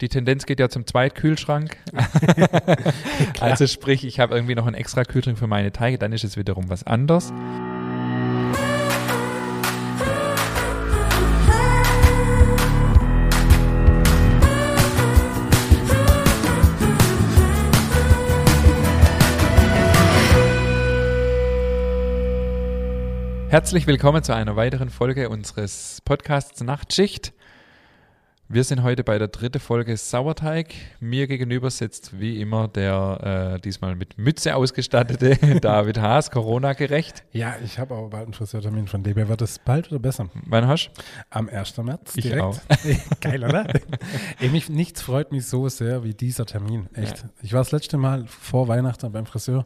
Die Tendenz geht ja zum Zweitkühlschrank. also sprich, ich habe irgendwie noch einen extra Kühlschrank für meine Teige, dann ist es wiederum was anderes. Herzlich willkommen zu einer weiteren Folge unseres Podcasts Nachtschicht. Wir sind heute bei der dritten Folge Sauerteig. Mir gegenüber sitzt wie immer der äh, diesmal mit Mütze ausgestattete David Haas, Corona-gerecht. Ja, ich habe aber bald einen Friseurtermin von dem. Wird es bald oder besser? Wann hast du? Am 1. März. Ich direkt. auch. Geil, oder? Ey, mich, nichts freut mich so sehr wie dieser Termin. Echt. Ja. Ich war das letzte Mal vor Weihnachten beim Friseur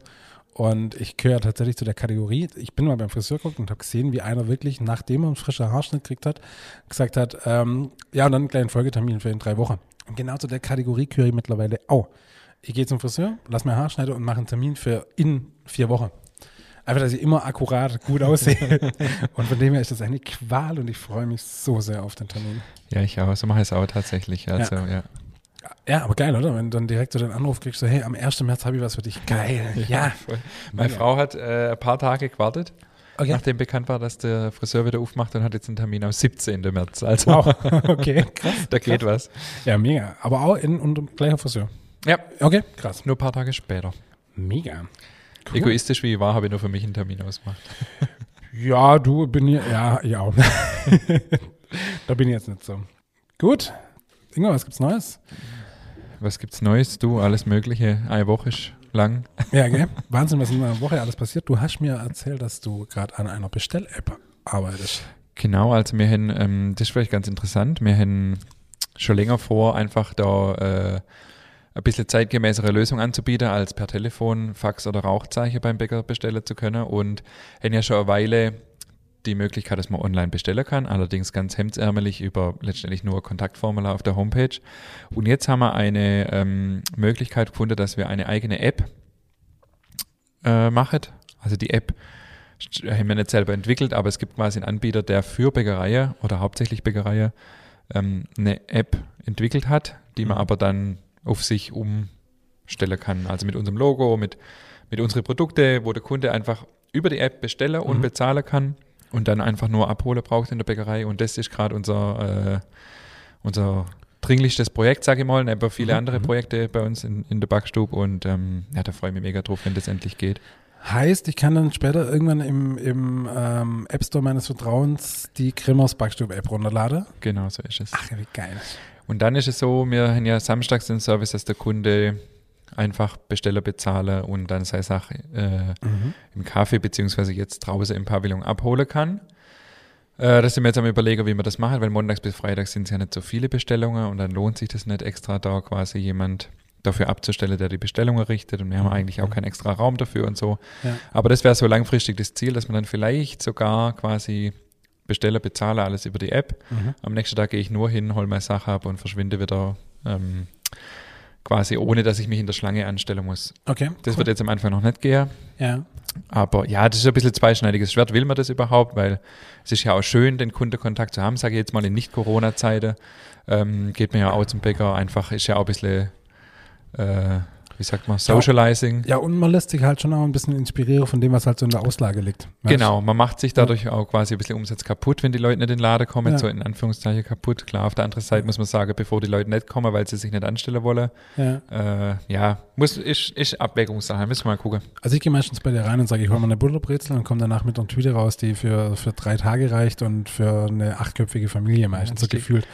und ich gehöre tatsächlich zu der Kategorie. Ich bin mal beim Friseur geguckt und habe gesehen, wie einer wirklich, nachdem er einen frischen Haarschnitt gekriegt hat, gesagt hat, ähm, ja, und dann einen kleinen Folgetermin für in drei Wochen. Und genau zu der Kategorie gehöre ich mittlerweile auch. Ich gehe zum Friseur, lass mir Haar schneiden und mache einen Termin für in vier Wochen. Einfach, dass ich immer akkurat gut aussehe. und von dem her ist das eine Qual und ich freue mich so sehr auf den Termin. Ja, ich auch. So mache ich es auch tatsächlich. Also, ja. ja. Ja, aber geil, oder? Wenn du dann direkt so den Anruf kriegst, so, hey, am 1. März habe ich was für dich. Geil. Ja. ja. Meine ja. Frau hat äh, ein paar Tage gewartet. Okay. Nachdem bekannt war, dass der Friseur wieder aufmacht und hat jetzt einen Termin am 17. März. Also, wow. okay, krass. da geht krass. was. Ja, mega. Aber auch in und gleicher Friseur. Ja. Okay, krass. Nur ein paar Tage später. Mega. Cool. Egoistisch wie ich war, habe ich nur für mich einen Termin ausgemacht. ja, du bin ich, ja, ja. da bin ich jetzt nicht so. Gut. Ingo, was gibt's Neues? Was gibt's Neues? Du, alles Mögliche. Eine Woche ist lang. Ja, gell? Wahnsinn, was in einer Woche alles passiert. Du hast mir erzählt, dass du gerade an einer Bestell-App arbeitest. Genau, also wir haben, ähm, das ist vielleicht ganz interessant, wir haben schon länger vor, einfach da äh, ein bisschen zeitgemäßere Lösung anzubieten, als per Telefon, Fax oder Rauchzeichen beim Bäcker bestellen zu können und haben ja schon eine Weile die Möglichkeit, dass man online bestellen kann, allerdings ganz hemdsärmelig über letztendlich nur Kontaktformular auf der Homepage. Und jetzt haben wir eine ähm, Möglichkeit gefunden, dass wir eine eigene App äh, machen. Also die App haben wir nicht selber entwickelt, aber es gibt quasi einen Anbieter, der für Bäckereien oder hauptsächlich Bäckereien ähm, eine App entwickelt hat, die man mhm. aber dann auf sich umstellen kann. Also mit unserem Logo, mit, mit unseren Produkten, wo der Kunde einfach über die App bestellen und mhm. bezahlen kann und dann einfach nur abholen braucht in der Bäckerei. Und das ist gerade unser, äh, unser dringlichstes Projekt, sage ich mal, aber viele mhm. andere mhm. Projekte bei uns in, in der Backstube. Und ähm, ja, da freue ich mich mega drauf, wenn das endlich geht. Heißt, ich kann dann später irgendwann im, im ähm, App Store meines Vertrauens die Grimmers Backstube App runterladen? Genau, so ist es. Ach, wie geil. Und dann ist es so, wir haben ja samstags den Service, dass der Kunde einfach Besteller bezahle und dann seine Sache äh, mhm. im Kaffee beziehungsweise jetzt draußen im Pavillon abholen kann. Äh, das sind wir jetzt am überlegen, wie wir das machen, weil montags bis freitags sind es ja nicht so viele Bestellungen und dann lohnt sich das nicht extra da quasi jemand dafür abzustellen, der die Bestellungen richtet und wir haben mhm. eigentlich auch keinen extra Raum dafür und so. Ja. Aber das wäre so langfristig das Ziel, dass man dann vielleicht sogar quasi Besteller bezahle alles über die App. Mhm. Am nächsten Tag gehe ich nur hin, hole meine Sache ab und verschwinde wieder ähm, quasi ohne, dass ich mich in der Schlange anstellen muss. Okay. Das cool. wird jetzt am Anfang noch nicht gehen. Ja. Aber ja, das ist ein bisschen zweischneidiges Schwert. Will man das überhaupt? Weil es ist ja auch schön, den Kundenkontakt zu haben, sage ich jetzt mal in Nicht-Corona-Zeiten. Ähm, geht mir ja auch zum Bäcker einfach, ist ja auch ein bisschen äh, wie sagt man, Socializing. Ja, und man lässt sich halt schon auch ein bisschen inspirieren von dem, was halt so in der Auslage liegt. Genau, man macht sich dadurch ja. auch quasi ein bisschen Umsatz kaputt, wenn die Leute nicht in den Laden kommen, ja. so in Anführungszeichen kaputt. Klar, auf der anderen Seite muss man sagen, bevor die Leute nicht kommen, weil sie sich nicht anstellen wollen. Ja, äh, ja muss, ist, ist Abwägungssache, müssen wir mal gucken. Also ich gehe meistens bei dir rein und sage, ich hole mal eine Butterbrezel und komme danach mit einer Tüte raus, die für, für drei Tage reicht und für eine achtköpfige Familie meistens so gefühlt.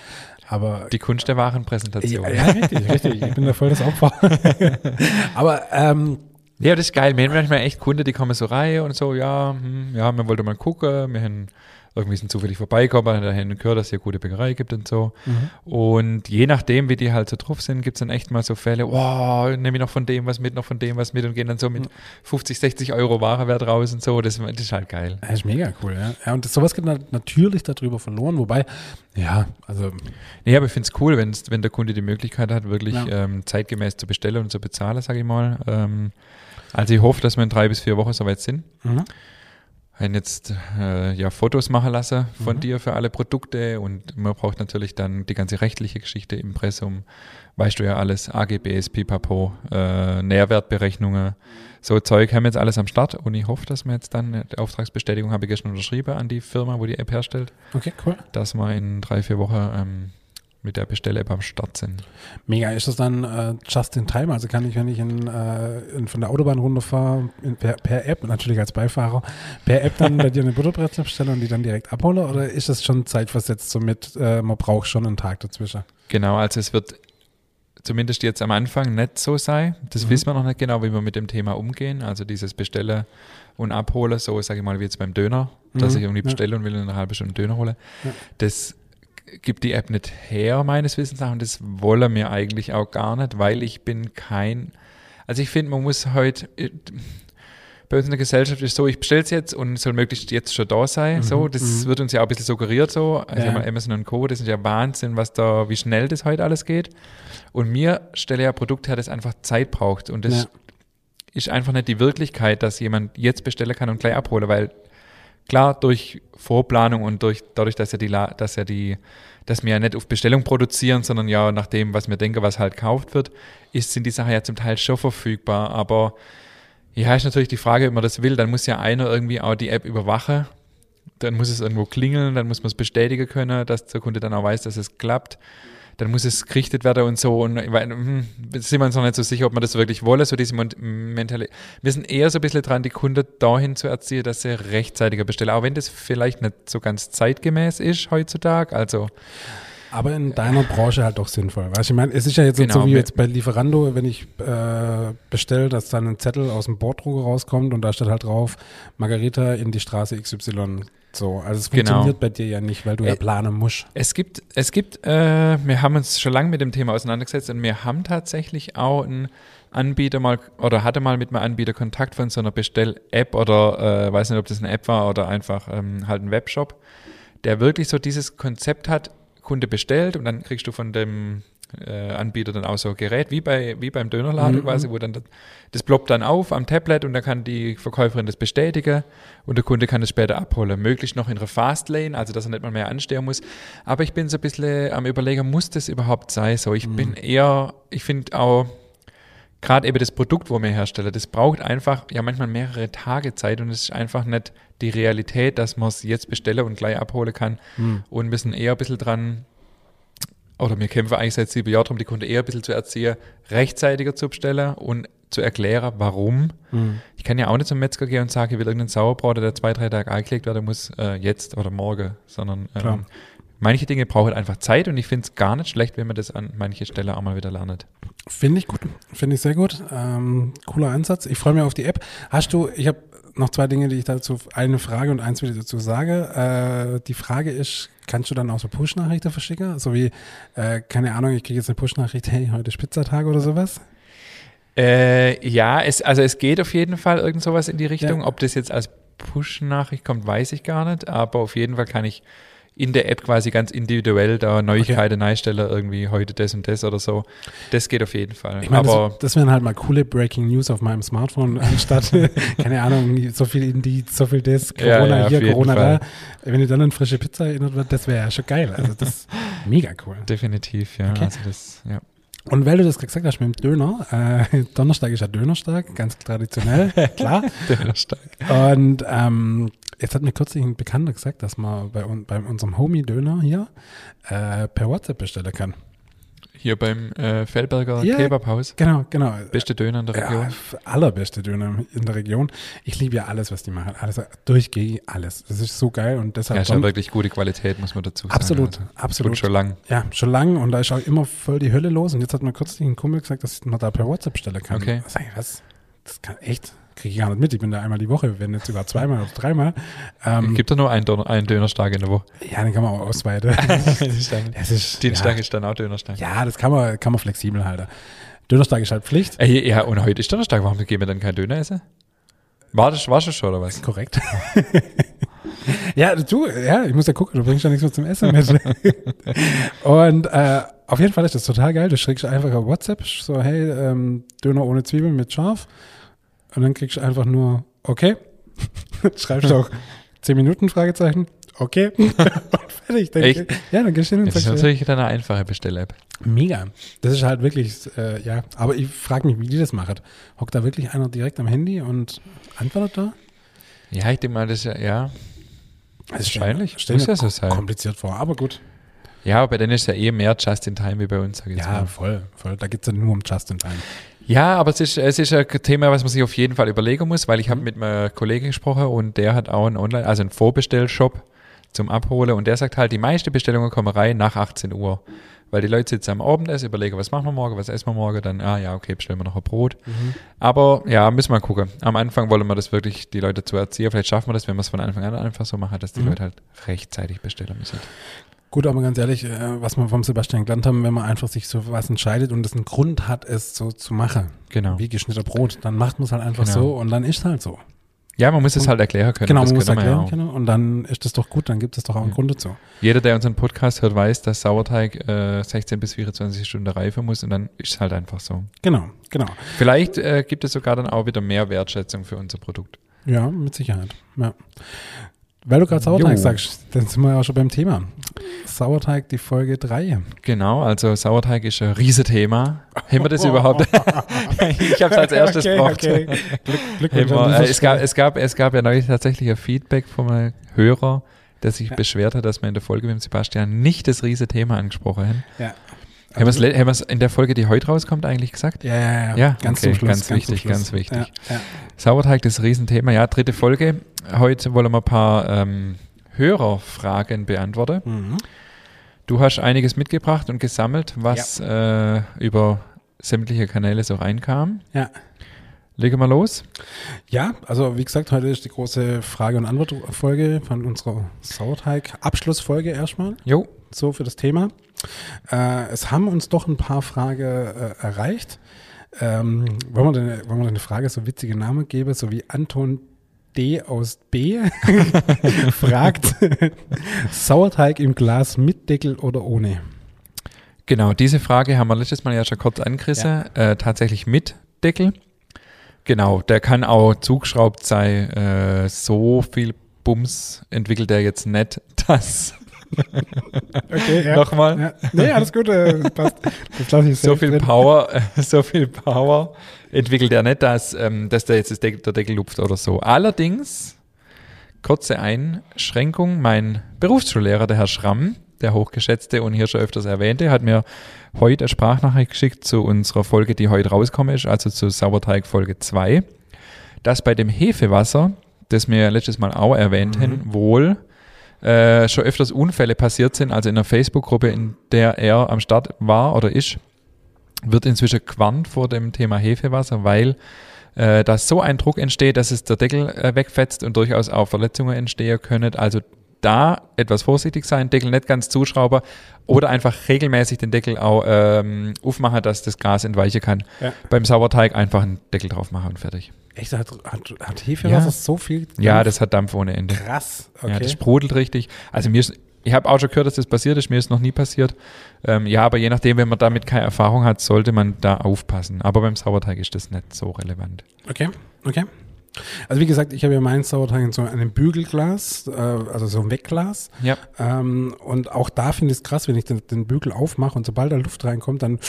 Aber die Kunst der Warenpräsentation. Ja, ja richtig, richtig. Ich bin da voll das Opfer. Aber ähm, ja, das ist geil. Wir haben manchmal echt Kunden, die kommen so rein und so, ja, hm, ja, wir wollten mal gucken, wir haben irgendwie sind zufällig vorbeikommen, dahin gehört, dass es hier gute Bäckerei gibt und so. Mhm. Und je nachdem, wie die halt so drauf sind, gibt es dann echt mal so Fälle, wow, nehme ich noch von dem was mit, noch von dem was mit und gehen dann so mit mhm. 50, 60 Euro Warewert raus und so. Das, das ist halt geil. Das ist mega cool, ja. ja und das, sowas geht natürlich darüber verloren, wobei, ja, also. Nee, aber ich finde es cool, wenn der Kunde die Möglichkeit hat, wirklich ja. ähm, zeitgemäß zu bestellen und zu bezahlen, sage ich mal. Ähm, also ich hoffe, dass wir in drei bis vier Wochen soweit sind. Mhm. Haben jetzt äh, ja Fotos machen lassen von Mhm. dir für alle Produkte und man braucht natürlich dann die ganze rechtliche Geschichte, Impressum, weißt du ja alles, AGBs, Pipapo, äh, Nährwertberechnungen, so Zeug haben wir jetzt alles am Start und ich hoffe, dass wir jetzt dann, die Auftragsbestätigung habe ich gestern unterschrieben an die Firma, wo die App herstellt, Okay, cool. dass wir in drei, vier Wochen ähm, mit der Bestell-App am Start sind. Mega. Ist das dann äh, just in time? Also kann ich, wenn ich in, äh, in, von der Autobahn runterfahre, in, per, per App, natürlich als Beifahrer, per App dann bei dir eine Butterbrezel bestellen und die dann direkt abhole? Oder ist das schon zeitversetzt, somit äh, man braucht schon einen Tag dazwischen? Genau, also es wird zumindest jetzt am Anfang nicht so sein. Das Mhm. wissen wir noch nicht genau, wie wir mit dem Thema umgehen. Also dieses Bestellen und Abholen, so sage ich mal wie jetzt beim Döner, dass Mhm, ich irgendwie ja. bestelle und will in einer halben Stunde Döner holen. Ja. Das gibt die App nicht her, meines Wissens nach, und das wollen wir eigentlich auch gar nicht, weil ich bin kein, also ich finde, man muss heute, bei uns in der Gesellschaft ist so, ich bestelle es jetzt und es soll möglichst jetzt schon da sein. Mhm, So, das mhm. wird uns ja auch ein bisschen suggeriert so. Also Ja. Amazon und Co., das ist ja Wahnsinn, was da, wie schnell das heute alles geht. Und mir stelle ja ein Produkt her, das einfach Zeit braucht. Und das Ja. ist einfach nicht die Wirklichkeit, dass jemand jetzt bestellen kann und gleich abhole, weil klar, durch Vorplanung und durch, dadurch, dass ja die, dass ja die, dass wir ja nicht auf Bestellung produzieren, sondern ja nach dem, was wir denken, was halt gekauft wird, ist, sind die Sachen ja zum Teil schon verfügbar. Aber ja, ist natürlich die Frage, ob man das will, dann muss ja einer irgendwie auch die App überwachen. Dann muss es irgendwo klingeln, dann muss man es bestätigen können, dass der Kunde dann auch weiß, dass es klappt. Dann muss es gerichtet werden und so. Und weil, hm, sind wir uns noch nicht so sicher, ob man das wirklich wolle, so diese Mentalität. Wir sind eher so ein bisschen dran, die Kunden dahin zu erziehen, dass sie rechtzeitiger bestellen. Auch wenn das vielleicht nicht so ganz zeitgemäß ist heutzutage. Also, Aber in deiner Branche halt doch sinnvoll. Weißt du, ich meine, es ist ja jetzt Genau, so wie jetzt bei Lieferando, wenn ich äh, bestelle, dass dann ein Zettel aus dem Borddrucker rauskommt und da steht halt drauf, Margarita in die Straße XY. So, also es Genau. funktioniert bei dir ja nicht, weil du ja planen musst. Es gibt, es gibt, äh, wir haben uns schon lange mit dem Thema auseinandergesetzt und wir haben tatsächlich auch einen Anbieter mal oder hatte mal mit einem Anbieter Kontakt von so einer Bestell-App oder äh, weiß nicht, ob das eine App war oder einfach ähm, halt ein Webshop, der wirklich so dieses Konzept hat, Kunde bestellt und dann kriegst du von dem äh, Anbieter dann auch so ein Gerät, wie, bei, wie beim Dönerladen Mhm. quasi, wo dann das, das ploppt dann auf am Tablet und dann kann die Verkäuferin das bestätigen und der Kunde kann es später abholen. Möglichst noch in einer Fastlane, also dass er nicht mal mehr anstehen muss. Aber ich bin so ein bisschen am überlegen, muss das überhaupt sein? So, ich bin eher, ich finde auch, gerade eben das Produkt, wo wir herstellen, das braucht einfach ja manchmal mehrere Tage Zeit und es ist einfach nicht die Realität, dass man es jetzt bestelle und gleich abholen kann Hm. und müssen eher ein bisschen dran, oder wir kämpfen eigentlich seit sieben Jahren darum, die Kunden eher ein bisschen zu erziehen, rechtzeitiger zu bestellen und zu erklären, warum. Hm. Ich kann ja auch nicht zum Metzger gehen und sagen, ich will irgendeinen Sauerbraten, der zwei, drei Tage eingelegt werden muss, äh, jetzt oder morgen, sondern ähm, manche Dinge brauchen einfach Zeit und ich finde es gar nicht schlecht, wenn man das an manche Stelle auch mal wieder lernt. Finde ich gut. Finde ich sehr gut. Ähm, cooler Ansatz. Ich freue mich auf die App. Hast du, ich habe noch zwei Dinge, die ich dazu, eine Frage und eins, will ich dazu sage. Äh, die Frage ist, kannst du dann auch so Push-Nachrichten verschicken? So wie, äh, keine Ahnung, ich kriege jetzt eine Push-Nachricht, hey, heute ist Pizzatag oder sowas? Äh, ja, es, also es geht auf jeden Fall irgend sowas in die Richtung. Ja. Ob das jetzt als Push-Nachricht kommt, weiß ich gar nicht. Aber auf jeden Fall kann ich in der App quasi ganz individuell da Neuigkeiten einstellen, irgendwie heute das und das oder so. Das geht auf jeden Fall. Ich meine, aber das, das wären halt mal coole Breaking News auf meinem Smartphone, anstatt, keine Ahnung, so viel Indeed, so viel das, Ja, Corona ja, auf hier, Corona da. Wenn ihr dann an frische Pizza erinnert wird, das wäre ja schon geil. Also das ist mega cool. definitiv, ja. Okay. Also das, ja. Und weil du das gesagt hast mit dem Döner, äh, Donnerstag ist ja Dönerstag, ganz traditionell, klar. Donnerstag. Und ähm, jetzt hat mir kürzlich ein Bekannter gesagt, dass man bei, bei unserem Homie-Döner hier äh, per WhatsApp bestellen kann. Hier beim äh, Feldberger Ja. Kebabhaus. Genau, genau. Beste Döner in der Ja, Region. f- allerbeste Döner in der Region. Ich liebe ja alles, was die machen. Alles, durchgehend alles. Das ist so geil und Ja, deshalb. ist ja Don- wirklich gute Qualität, muss man dazu sagen. absolut, Also, absolut. Schon lang. Ja, schon lange und da ist auch immer voll die Hölle los. Und jetzt hat mir kürzlich ein Kumpel gesagt, dass man da per WhatsApp stellen kann. Okay. Sag ich, was? Das kann echt? Kriege ich gar nicht mit. Ich bin da einmal die Woche, wenn nicht sogar zweimal oder dreimal. Ähm, Gibt doch nur einen, Döner, einen Dönerstag in der Woche. ja, den kann man auch ausweiten. es ist, Dienstag ja, ist dann auch Dönerstag. ja, das kann man, kann man flexibel halten. Dönerstag ist halt Pflicht. Ey, ja, und heute ist Donnerstag, warum gehen wir dann kein Döner essen? War das, war das schon oder was? Korrekt. ja, du, ja, ich muss ja gucken, du bringst ja nichts mehr zum Essen mit. und äh, auf jeden Fall ist das total geil. Du schreibst einfach auf WhatsApp, so, hey, ähm, Döner ohne Zwiebeln mit scharf. Und dann kriegst du einfach nur, okay, Schreibst du auch 10 Minuten, Fragezeichen. Okay. Und fertig. Dann, Echt? Ja, dann gehst du hin und Das ist sagst, natürlich dann eine einfache Bestell-App. Mega. Das ist halt wirklich, äh, ja. Aber ich frage mich, wie die das machen. Hockt da wirklich einer direkt am Handy und antwortet da? Ja, ich denke mal, das ist ja, ja. Das ist Wahrscheinlich. Stell Muss mir ja so sein. kompliziert vor, aber gut. Ja, bei denen ist ja eh mehr Just in Time wie bei uns, sag ich Ja, mal. voll, voll. Da geht es ja nur um Just in Time. Ja, aber es ist, es ist ein Thema, was man sich auf jeden Fall überlegen muss, weil ich habe mit einem Kollegen gesprochen und der hat auch einen Online, also einen Vorbestellshop zum Abholen und der sagt halt, die meisten Bestellungen kommen rein nach 18 Uhr. Weil die Leute sitzen am Abendessen, überlegen, was machen wir morgen, was essen wir morgen, dann, ah ja, okay, bestellen wir noch ein Brot. Aber ja, müssen wir gucken. Am Anfang wollen wir das wirklich, die Leute zu erziehen. Vielleicht schaffen wir das, wenn wir es von Anfang an einfach so machen, dass die Leute halt rechtzeitig bestellen müssen. Gut, aber ganz ehrlich, äh, was wir vom Sebastian gelernt haben, wenn man einfach sich so was entscheidet und es einen Grund hat, es so zu machen, Genau. wie geschnitten Brot, dann macht man es halt einfach Genau. so und dann ist es halt so. Ja, man muss es halt erklären können. genau, man muss ja erklären auch. können und dann ist das doch gut, dann gibt es doch auch einen Ja. Grund dazu. Jeder, der unseren Podcast hört, weiß, dass Sauerteig äh, 16 bis 24 Stunden reifen muss und dann ist es halt einfach so. Genau, genau. Vielleicht äh, gibt es sogar dann auch wieder mehr Wertschätzung für unser Produkt. Ja, mit Sicherheit. Ja. Weil du gerade Sauerteig Jo. sagst, dann sind wir ja auch schon beim Thema. Sauerteig, die Folge 3. Genau, also Sauerteig ist ein Riesenthema. Haben wir das überhaupt? ich habe es als erstes okay, gebraucht. okay. Glück, an wir, äh, es, gab, es, gab, es gab ja neulich tatsächlich ein Feedback von einem Hörer, der sich beschwert hat, dass wir in der Folge mit dem Sebastian nicht das Riesenthema angesprochen haben. Ja. Haben wir es le- haben wir es in der Folge, die heute rauskommt, eigentlich gesagt? Ja, ja, ja. Ja, ganz okay, zum Schluss. ganz zum wichtig, ganz wichtig. Ja, ja. Sauerteig, das Riesenthema. Ja, dritte Folge. Heute wollen wir ein paar ähm, Hörerfragen beantworten. Mhm. Du hast einiges mitgebracht und gesammelt, was äh, über sämtliche Kanäle so reinkam. ja. Legen wir los. Ja, also wie gesagt, heute ist die große Frage- und Antwortfolge von unserer Sauerteig-Abschlussfolge erstmal, Jo. so für das Thema. Äh, es haben uns doch ein paar Fragen äh, erreicht. Ähm, wollen, wir denn, wollen wir denn eine Frage so witzige Namen geben, so wie Anton D aus B fragt, Sauerteig im Glas mit Deckel oder ohne? Genau, diese Frage haben wir letztes Mal ja schon kurz angerissen. Äh, tatsächlich mit Deckel. Genau, der kann auch zugeschraubt sein. Äh, so viel Bums entwickelt er jetzt nicht, dass Okay, ja. Nochmal. Ja. Nee, alles gut, äh, passt. So viel drin. Power, äh, so viel Power entwickelt er nicht, dass, ähm, dass der jetzt das Deck, der Deckel lupft oder so. Allerdings, kurze Einschränkung, mein Berufsschullehrer, der Herr Schramm, der hochgeschätzte und hier schon öfters erwähnte, hat mir heute eine Sprachnachricht geschickt zu unserer Folge, die heute rauskommt, ist, also zu Sauerteig Folge 2, dass bei dem Hefewasser, das wir letztes Mal auch erwähnt haben, wohl äh, schon öfters Unfälle passiert sind, also in einer Facebook-Gruppe, in der er am Start war oder ist, wird inzwischen gewarnt vor dem Thema Hefewasser, weil äh, da so ein Druck entsteht, dass es der Deckel äh, wegfetzt und durchaus auch Verletzungen entstehen können. Also da etwas vorsichtig sein, Deckel nicht ganz zuschrauben oder einfach regelmäßig den Deckel auch ähm, aufmachen, dass das Gas entweichen kann. Ja. Beim Sauerteig einfach einen Deckel drauf machen und fertig. Echt, hat, hat, hat Hefewasser Ja. so viel? Ja, das hat Dampf ohne Ende. krass. Okay. Ja, das sprudelt richtig. Also mir ist, ich habe auch schon gehört, dass das passiert ist, mir ist noch nie passiert. Ähm, ja, aber je nachdem, wenn man damit keine Erfahrung hat, sollte man da aufpassen. Aber beim Sauerteig ist das nicht so relevant. Okay, okay. Also wie gesagt, ich habe ja meinen Sauerteig in so einem Bügelglas, äh, also so ein Wegglas. Ja. Ähm, und auch da finde ich es krass, wenn ich den, den Bügel aufmache und sobald da Luft reinkommt, dann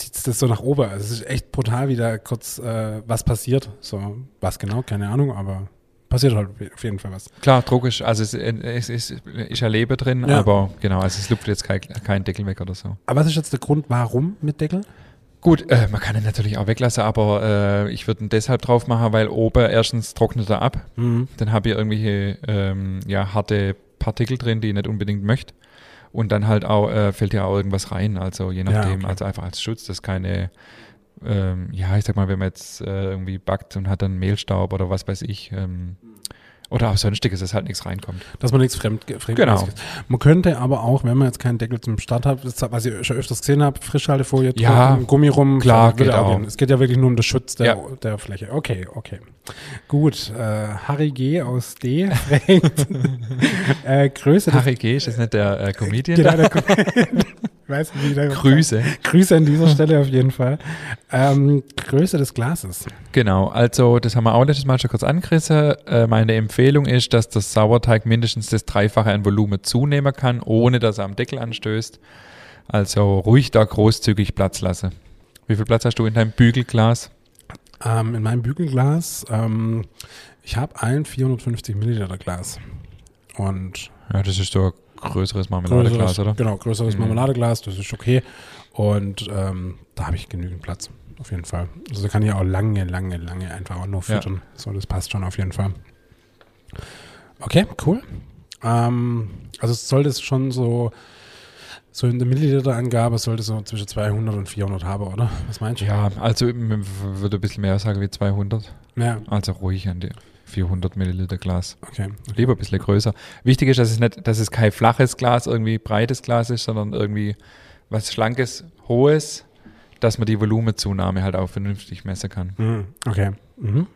zieht es das so nach oben. Also es ist echt brutal, wie da kurz äh, was passiert. So, was genau, keine Ahnung, aber passiert halt auf jeden Fall was. Klar, Druck ist, also es, es ist, ist ja Lebe drin, Ja. aber genau, also es lupft jetzt kein, kein Deckel weg oder so. Aber was ist jetzt der Grund, warum mit Deckel? Gut, äh, man kann ihn natürlich auch weglassen, aber äh, ich würde ihn deshalb drauf machen, weil oben erstens trocknet er ab. Mhm. Dann habe ich irgendwelche ähm, ja, harte Partikel drin, die ich nicht unbedingt möchte. Und dann halt auch äh, fällt ja auch irgendwas rein. Also je nachdem, okay. also einfach als Schutz, dass keine, ähm, ja, ich sag mal, wenn man jetzt äh, irgendwie backt und hat dann Mehlstaub oder was weiß ich, ähm, oder auch sonstiges, dass halt nichts reinkommt. Dass man nichts fremd, fremd Genau. Man könnte aber auch, wenn man jetzt keinen Deckel zum Start hat, was ich schon öfters gesehen habe, Frischhaltefolie, Ja, trocken, Gummi rum, klar, geht auch. gehen. Es geht ja wirklich nur um den Schutz der, Ja. der Fläche. Okay, okay. Gut, äh, Harry G. aus D. äh, Größe Harry G. ist das nicht der äh, Comedian? Genau, der Kom- weiß nicht, wie der Grüße. Grüße an dieser Stelle auf jeden Fall. Ähm, Größe des Glases. Genau, also das haben wir auch letztes Mal schon kurz angerissen. Äh, meine Empfehlung ist, dass das Sauerteig mindestens das Dreifache an Volumen zunehmen kann, ohne dass er am Deckel anstößt. Also ruhig da großzügig Platz lassen. Wie viel Platz hast du in deinem Bügelglas? Ähm, in meinem Bügelglas, ähm, ich habe ein 450 Milliliter Glas. Und Ja, das ist so größeres Marmeladeglas, oder? Genau, größeres Mhm. Marmeladeglas, das ist okay. Und ähm, da habe ich genügend Platz, auf jeden Fall. Also da kann ich auch lange, lange, lange einfach auch nur Ja. füttern. So, das passt schon auf jeden Fall. Okay, cool. Ähm, also es sollte es schon so, so in der Milliliter-Angabe sollte es so zwischen 200 und 400 haben, oder? Was meinst du? Ja, also ich würde ein bisschen mehr sagen wie 200. Ja, Also ruhig an die 400 Milliliter Glas. okay. Lieber ein bisschen größer. Wichtig ist, dass es nicht, dass es kein flaches Glas, irgendwie breites Glas ist, sondern irgendwie was Schlankes, Hohes, dass man die Volumenzunahme halt auch vernünftig messen kann. Mhm, okay. Mhm.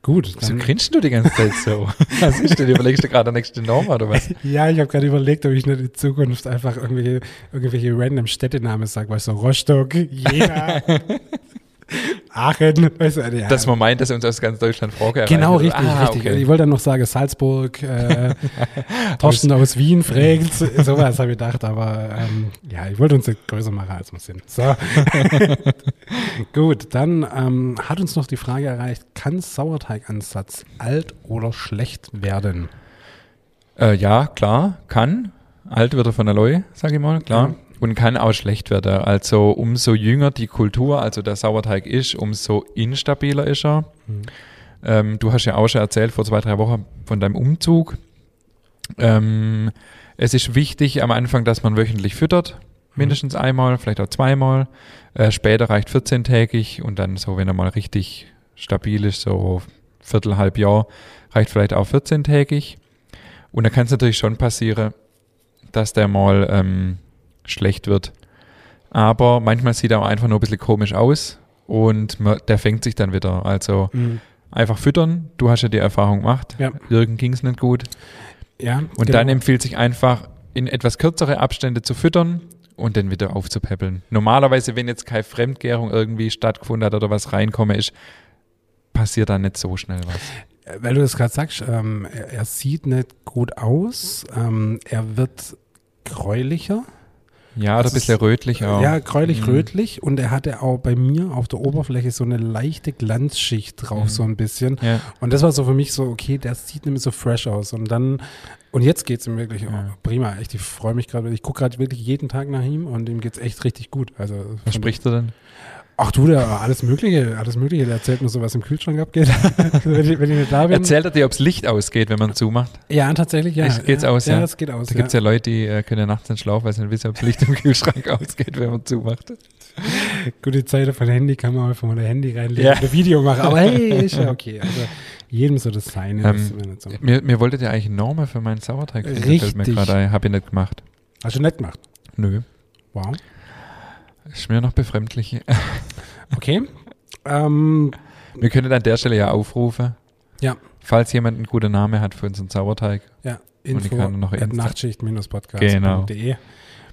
Gut. Wieso grinst du die ganze Zeit so? Was ist denn? Überlegst du gerade der nächste Norm oder was? ja, ich habe gerade überlegt, ob ich nicht in Zukunft einfach irgendwelche, irgendwelche random Städtenamen sage, weißt du, Rostock, Jena, Aachen, weißt du, ja. Dass man meint, dass uns aus ganz Deutschland Frage Genau, erreicht. richtig, Ah, richtig. okay. Ich wollte dann noch sagen Salzburg, äh, Thorsten aus Wien fragt, sowas habe ich gedacht, aber ähm, ja, ich wollte uns nicht größer machen, als wir sind. So. Gut, dann ähm, hat uns noch die Frage erreicht, kann Sauerteigansatz alt oder schlecht werden? Äh, ja, klar, kann. Alt wird er von der Leu, sage ich mal, klar. Ja. Und kann auch schlecht werden. Also umso jünger die Kultur, also der Sauerteig ist, umso instabiler ist er. Mhm. Ähm, du hast ja auch schon erzählt vor zwei, drei Wochen von deinem Umzug. Ähm, es ist wichtig am Anfang, dass man wöchentlich füttert. Mindestens einmal, vielleicht auch zweimal. Äh, später reicht 14-tägig und dann so, wenn er mal richtig stabil ist, so Viertel, halb Jahr, reicht vielleicht auch 14-tägig. Und da kann es natürlich schon passieren, dass der mal ähm, schlecht wird. Aber manchmal sieht er auch einfach nur ein bisschen komisch aus und man, der fängt sich dann wieder. Also Mhm. einfach füttern. Du hast ja die Erfahrung gemacht. Ja. Jürgen ging es nicht gut. Ja, Und genau. dann empfiehlt sich einfach, in etwas kürzere Abstände zu füttern und dann wieder aufzupäppeln. Normalerweise, wenn jetzt keine Fremdgärung irgendwie stattgefunden hat oder was reinkomme ist, passiert da nicht so schnell was. Weil du das gerade sagst, ähm, er, er sieht nicht gut aus, ähm, er wird gräulicher. Ja, Das ein bisschen ist- rötlich auch. Ja, gräulich-rötlich Mhm. und er hatte auch bei mir auf der Oberfläche so eine leichte Glanzschicht drauf, Mhm. so ein bisschen. Ja. Und das war so für mich so, okay, der sieht nämlich so fresh aus. Und dann, und jetzt geht's ihm wirklich Ja. oh, prima. Echt, ich freue mich gerade. Ich gucke gerade wirklich jeden Tag nach ihm und ihm geht's echt richtig gut. Also, Was spricht er denn? Ach du, der, alles Mögliche, alles Mögliche. Der erzählt mir so, was im Kühlschrank abgeht. wenn, ich, wenn ich nicht da bin. Erzählt er dir, ob das Licht ausgeht, wenn man zumacht? Ja, tatsächlich, ja. Echt, geht's ja, aus, ja? ja? es geht aus. Da gibt es ja Leute, die äh, können ja nachts nicht schlafen, weil sie nicht wissen, ob das Licht im Kühlschrank ausgeht, wenn man zumacht. Gute Zeit von Handy kann man einfach mal ein Handy reinlegen Ja. und ein Video machen. Aber hey, ist ja okay. Also jedem so das Seine. das Ähm, nicht so. Mir, mir wolltet ihr eigentlich Norme für meinen Sauerteig fällt mir Richtig. gerade ein. Hab ich nicht gemacht. Hast du nett gemacht. Nö. Wow. Ist mir noch befremdlich. Okay. Ähm, Wir können an der Stelle ja aufrufen. Ja. Falls jemand einen guten Namen hat für unseren Sauerteig. ja, Und ich info nachtschicht-podcast.de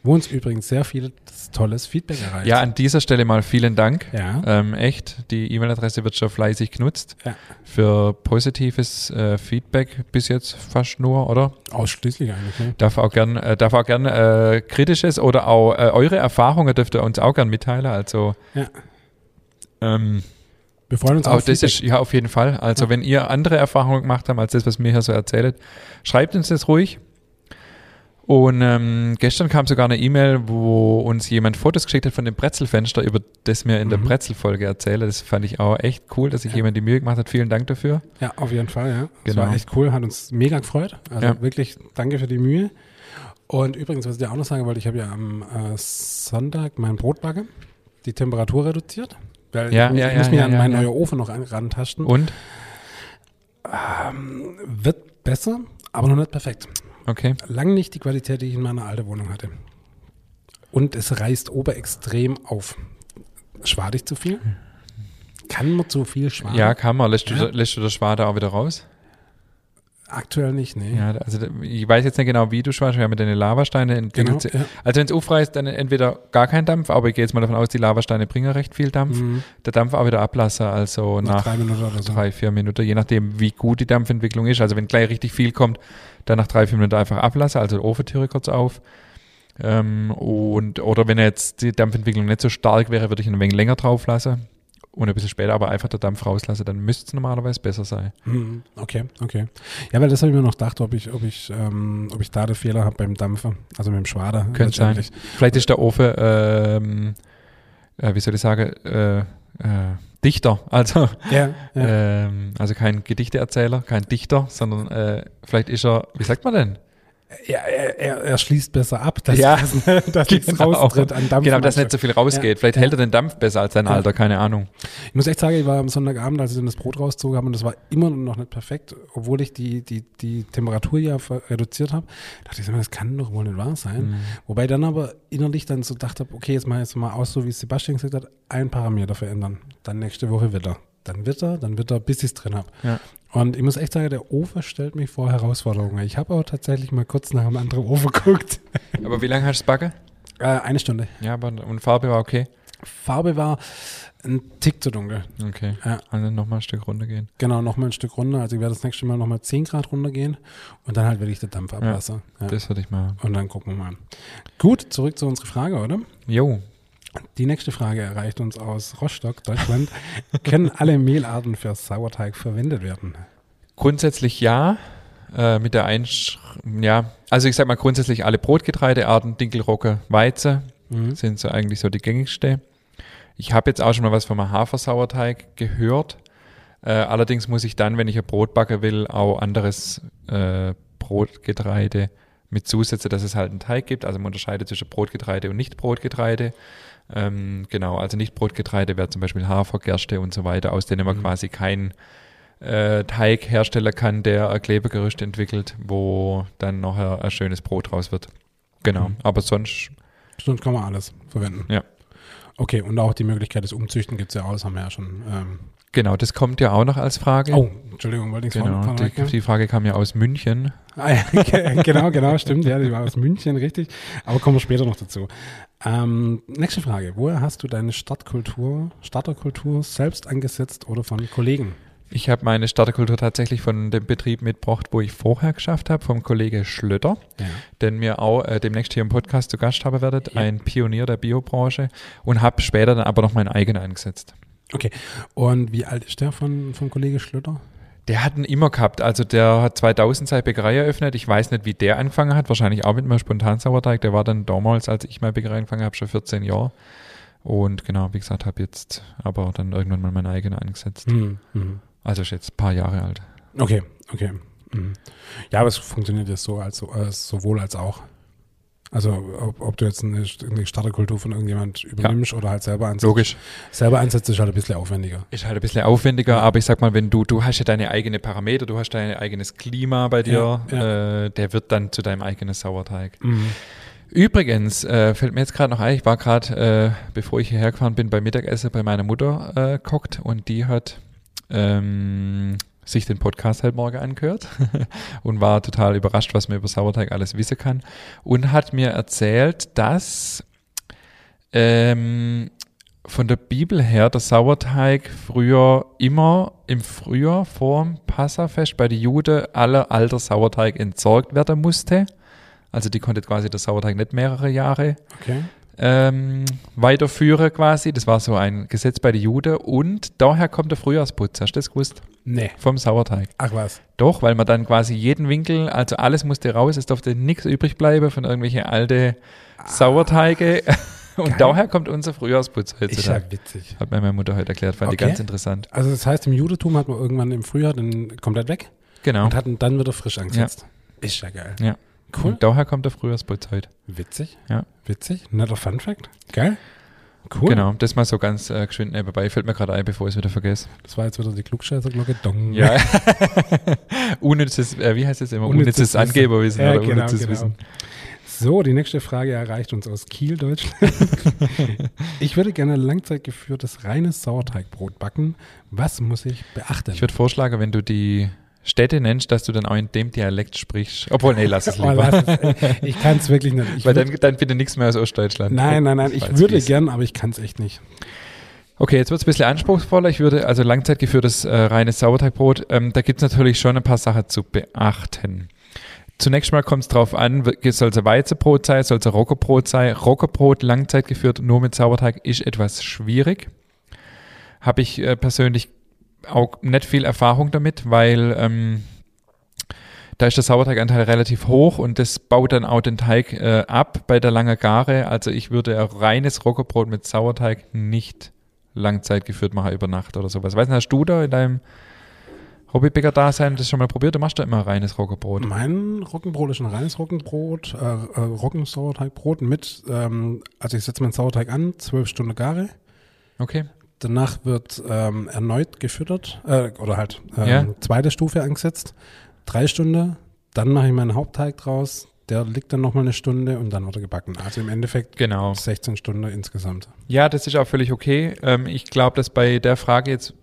wo uns übrigens sehr viel tolles Feedback erreicht. Ja, an dieser Stelle mal vielen Dank. ja. Ähm, echt, die E-Mail-Adresse wird schon fleißig genutzt. Ja. Für positives äh, Feedback bis jetzt fast nur, oder? Ausschließlich eigentlich. Ne? Darf auch gern, äh, darf auch gern äh, kritisches oder auch äh, eure Erfahrungen dürft ihr uns auch gern mitteilen. Also Ja. Ähm, Wir freuen uns auch auf das ist ja auf jeden Fall. Also Ja. wenn ihr andere Erfahrungen gemacht habt als das, was mir hier so erzählt, schreibt uns das ruhig. Und ähm, gestern kam sogar eine E-Mail, wo uns jemand Fotos geschickt hat von dem Brezelfenster, über das mir in der Mhm. Brezelfolge erzähle. Das fand ich auch echt cool, dass sich Ja. jemand die Mühe gemacht hat. Vielen Dank dafür. Ja, auf jeden Fall, ja. Das Genau. war echt cool, hat uns mega gefreut. Also Ja. wirklich danke für die Mühe. Und übrigens, was ich dir auch noch sagen wollte, ich habe ja am äh, Sonntag mein Brotbacke, die Temperatur reduziert. Weil Ja, ich, muss- ja, muss mir ja, an ja, meinen neuen Ofen noch an, rantasten. Und? Wird besser, aber noch nicht perfekt. Okay. Lang nicht die Qualität, die ich in meiner alten Wohnung hatte. Und es reißt oberextrem auf. Schwade ich zu viel? Kann man zu viel schwaden? Ja, kann man. Lässt. Du, lässt du das Schwader auch wieder raus? Aktuell nicht, nee. Ja, also ich weiß jetzt nicht genau, wie du schwarz, wir haben deine Lavasteine entwickelt. Genau, ja. Also wenn es ufrei ist, dann entweder gar kein Dampf, aber ich gehe jetzt mal davon aus, die Lavasteine bringen recht viel Dampf. Mhm. Der Dampf auch wieder Ablasser, also nach, Nach drei Minuten so. drei, vier Minuten, je nachdem, wie gut die Dampfentwicklung ist. Also wenn gleich richtig viel kommt, dann nach drei, vier Minuten einfach ablassen, also Ofentüre kurz auf. Ähm, und, oder wenn jetzt die Dampfentwicklung nicht so stark wäre, würde ich ihn ein wenig länger drauf lassen und ein bisschen später aber einfach der Dampf rauslassen, dann müsste es normalerweise besser sein. Mhm. Okay, okay. Ja, weil das habe ich mir noch gedacht, ob ich, ob ich, ähm, ob ich da den Fehler habe beim Dampfer, also mit dem Schwader. Könnte sein. Vielleicht ist der Ofen, ähm, äh, wie soll ich sagen, äh, äh, Dichter, also, Ja, ja. ähm, also kein Gedichteerzähler, kein Dichter, sondern äh, vielleicht ist er, wie sagt man denn? Ja er, er, er schließt besser ab, dass, Ja. dass, dass nichts raustritt an Dampf. Genau, dass nicht so viel rausgeht. Vielleicht Ja. hält er den Dampf besser als sein Ja. Alter, keine Ahnung. Ich muss echt sagen, ich war am Sonntagabend, als ich dann das Brot rausgezogen habe und das war immer noch nicht perfekt, obwohl ich die, die, die Temperatur ja reduziert habe, dachte ich, das kann doch wohl nicht wahr sein. Mhm. Wobei dann aber innerlich dann so dachte, okay, jetzt mal jetzt mal aus, so wie Sebastian gesagt hat, ein Parameter verändern. Dann nächste Woche wieder. Dann wird er, dann wird er, bis ich es drin habe. Ja. Und ich muss echt sagen, der Ofen stellt mich vor Herausforderungen. Ich habe aber tatsächlich mal kurz nach einem anderen Ofen geguckt. Aber wie lange hast du es backen? Äh, eine Stunde. Ja, aber und Farbe war okay. Farbe war ein Tick zu dunkel. Okay. Ja. Also nochmal ein Stück runtergehen. Genau, nochmal ein Stück runter. Also ich werde das nächste Mal nochmal 10 Grad runtergehen und dann halt wirklich der Dampf ablassen. Ja. Das würde ich machen. Und dann gucken wir mal. Gut, zurück zu unserer Frage, oder? Jo. Die nächste Frage erreicht uns aus Rostock, Deutschland. Können alle Mehlarten für Sauerteig verwendet werden? Grundsätzlich ja. Äh, mit der Einsch ja, also ich sag mal grundsätzlich alle Brotgetreidearten, Dinkelrocke, Weizen Mhm. sind so eigentlich so die gängigste. Ich habe jetzt auch schon mal was vom Hafersauerteig gehört. Äh, allerdings muss ich dann, wenn ich ein Brot backen will, auch anderes äh, Brotgetreide mit zusetzen, dass es halt einen Teig gibt. Also man unterscheidet zwischen Brotgetreide und Nicht-Brotgetreide. Ähm, genau, also Nicht-Brotgetreide wäre zum Beispiel Hafer, Gerste und so weiter, aus denen man Mhm. quasi keinen äh, Teig herstellen kann, der ein Klebegerüst entwickelt, wo dann nachher ein schönes Brot raus wird. Genau, Mhm. aber sonst Sonst kann man alles verwenden. Ja. Okay, und auch die Möglichkeit des Umzüchten gibt es ja auch, das haben wir ja schon. Ähm, Genau, das kommt ja auch noch als Frage. oh, Entschuldigung, wollte ich genau. Die, die Frage kam ja aus München. Ah, ja, genau, genau, stimmt. Ja, die war aus München, richtig. Aber kommen wir später noch dazu. Ähm, nächste Frage. Woher hast du deine Startkultur, Starterkultur selbst angesetzt oder von Kollegen? Ich habe meine Starterkultur tatsächlich von dem Betrieb mitgebracht, wo ich vorher geschafft habe, vom Kollege Schlötter, Ja. den mir auch äh, demnächst hier im Podcast zu Gast haben werdet, Ja. ein Pionier der Biobranche und habe später dann aber noch meinen eigenen eingesetzt. Okay. Und wie alt ist der von, vom Kollege Schlöter? Der hat ihn immer gehabt. Also der hat 2000 seine Bäckerei eröffnet. Ich weiß nicht, wie der angefangen hat. Wahrscheinlich auch mit einem Spontansauerteig. Der war dann damals, als ich meine Bäckerei angefangen habe, schon 14 Jahre. Und genau, wie gesagt, habe jetzt aber dann irgendwann mal meinen eigenen eingesetzt. Mhm. Also ist jetzt ein paar Jahre alt. Okay, okay. Mhm. Ja, aber es funktioniert jetzt so als, als sowohl als auch. Also ob, ob du jetzt eine, eine Starterkultur von irgendjemand übernimmst oder halt selber ansetzt. Logisch. Selber ansetzt ist halt ein bisschen aufwendiger. Ist halt ein bisschen aufwendiger, aber ich sag mal, wenn du, du hast ja deine eigene Parameter, du hast dein eigenes Klima bei dir, Ja, Äh, der wird dann zu deinem eigenen Sauerteig. Mhm. Übrigens, äh, fällt mir jetzt gerade noch ein, ich war gerade, äh, bevor ich hierher gefahren bin, beim Mittagessen bei meiner Mutter äh, gekocht und die hat ähm, sich den Podcast halt morgen angehört und war total überrascht, was man über Sauerteig alles wissen kann und hat mir erzählt, dass ähm, von der Bibel her der Sauerteig früher immer im Frühjahr vor dem Passafest bei den Juden aller alter Sauerteig entsorgt werden musste. Also die konnte quasi der Sauerteig nicht mehrere Jahre Okay. Ähm, weiterführen quasi. Das war so ein Gesetz bei den Juden und daher kommt der Frühjahrsputz. Hast du das gewusst? Nee. Vom Sauerteig. Ach was. Doch, weil man dann quasi jeden Winkel, also alles musste raus, es durfte nichts übrig bleiben von irgendwelche alte Sauerteige. Und Geil. daher kommt unser Frühjahrsputz Ist ja heutzutage. witzig. Hat mir meine Mutter heute erklärt, fand ich Okay. ganz interessant. Also das heißt, im Judentum hat man irgendwann im Frühjahr den komplett weg Genau. und hat dann wieder frisch angesetzt. Ist ja geil. Ja. Cool. Und daher kommt der Frühjahrsputz heute. Witzig. Ja. Witzig. Netter Fun Fact. Geil. Cool. Genau, das mal so ganz äh, geschwind nebenbei. Fällt mir gerade ein, bevor ich es wieder vergesse. Das war jetzt wieder die Klugscheißerglocke. Dong. Ja. unnützes, äh, wie heißt es immer? Unnützes Unnützes, Wissen. Angeberwissen Ja, oder genau, unnützes genau. Wissen. So, die nächste Frage erreicht uns aus Kiel, Deutschland. ich würde gerne langzeitgeführtes reines Sauerteigbrot backen. Was muss ich beachten? Ich würde vorschlagen, wenn du die Städte nennst, dass du dann auch in dem Dialekt sprichst. Obwohl, nee, lass es Oh, lieber. lass es. Ich kann es wirklich nicht. Ich Weil dann, dann bitte nichts mehr aus Ostdeutschland. nein, nein, nein. Ich jetzt würde gern, aber ich kann es echt nicht. Okay, jetzt wird es ein bisschen anspruchsvoller. Ich würde, also langzeitgeführtes äh, reines Sauerteigbrot, ähm, da gibt es natürlich schon ein paar Sachen zu beachten. Zunächst mal kommt es drauf an, soll es ein Weizenbrot sein, soll es ein Roggenbrot sein. Roggenbrot langzeitgeführt nur mit Sauerteig ist etwas schwierig. Habe ich äh, persönlich auch nicht viel Erfahrung damit, weil ähm, da ist der Sauerteiganteil relativ hoch und das baut dann auch den Teig äh, ab bei der langen Gare. Also ich würde ein reines Roggenbrot mit Sauerteig nicht Langzeit geführt machen über Nacht oder sowas. Weißt du, hast du da in deinem Hobbybäcker-Dasein das schon mal probiert? Du machst da immer reines Roggenbrot. Mein Roggenbrot ist ein reines Roggenbrot, äh, äh, Roggensauerteigbrot mit, ähm, also ich setze meinen Sauerteig an, zwölf Stunden Gare. Okay. Danach wird ähm, erneut gefüttert, äh, oder halt ähm, Ja. zweite Stufe angesetzt, drei Stunden. Dann mache ich meinen Hauptteig draus, der liegt dann nochmal eine Stunde und dann wird er gebacken. Also im Endeffekt Genau. 16 Stunden insgesamt. Ja, das ist auch völlig okay. Ähm, ich glaube, dass bei der Frage jetzt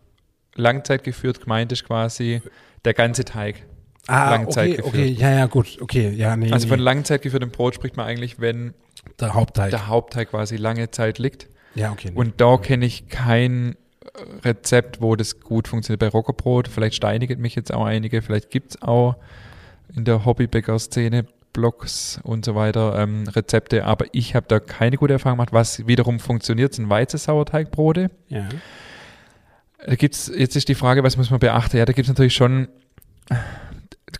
Langzeit geführt gemeint ist quasi der ganze Teig. Ah, Langzeit okay, geführt. okay, ja, ja, gut, okay, ja, nee, Also von nee. langzeit geführtem Brot spricht man eigentlich, wenn der Hauptteig. der Hauptteig quasi lange Zeit liegt. Ja, okay. nee. Und da kenne ich kein äh, Rezept, wo das gut funktioniert. Bei Rockerbrot, vielleicht steiniget mich jetzt auch einige, vielleicht gibt es auch in der Hobbybäcker-Szene Blogs und so weiter ähm, Rezepte, aber ich habe da keine gute Erfahrung gemacht. Was wiederum funktioniert, sind Weizensauerteigbrote. ja. Da gibt's, jetzt ist die Frage, was muss man beachten? Ja, da gibt es natürlich schon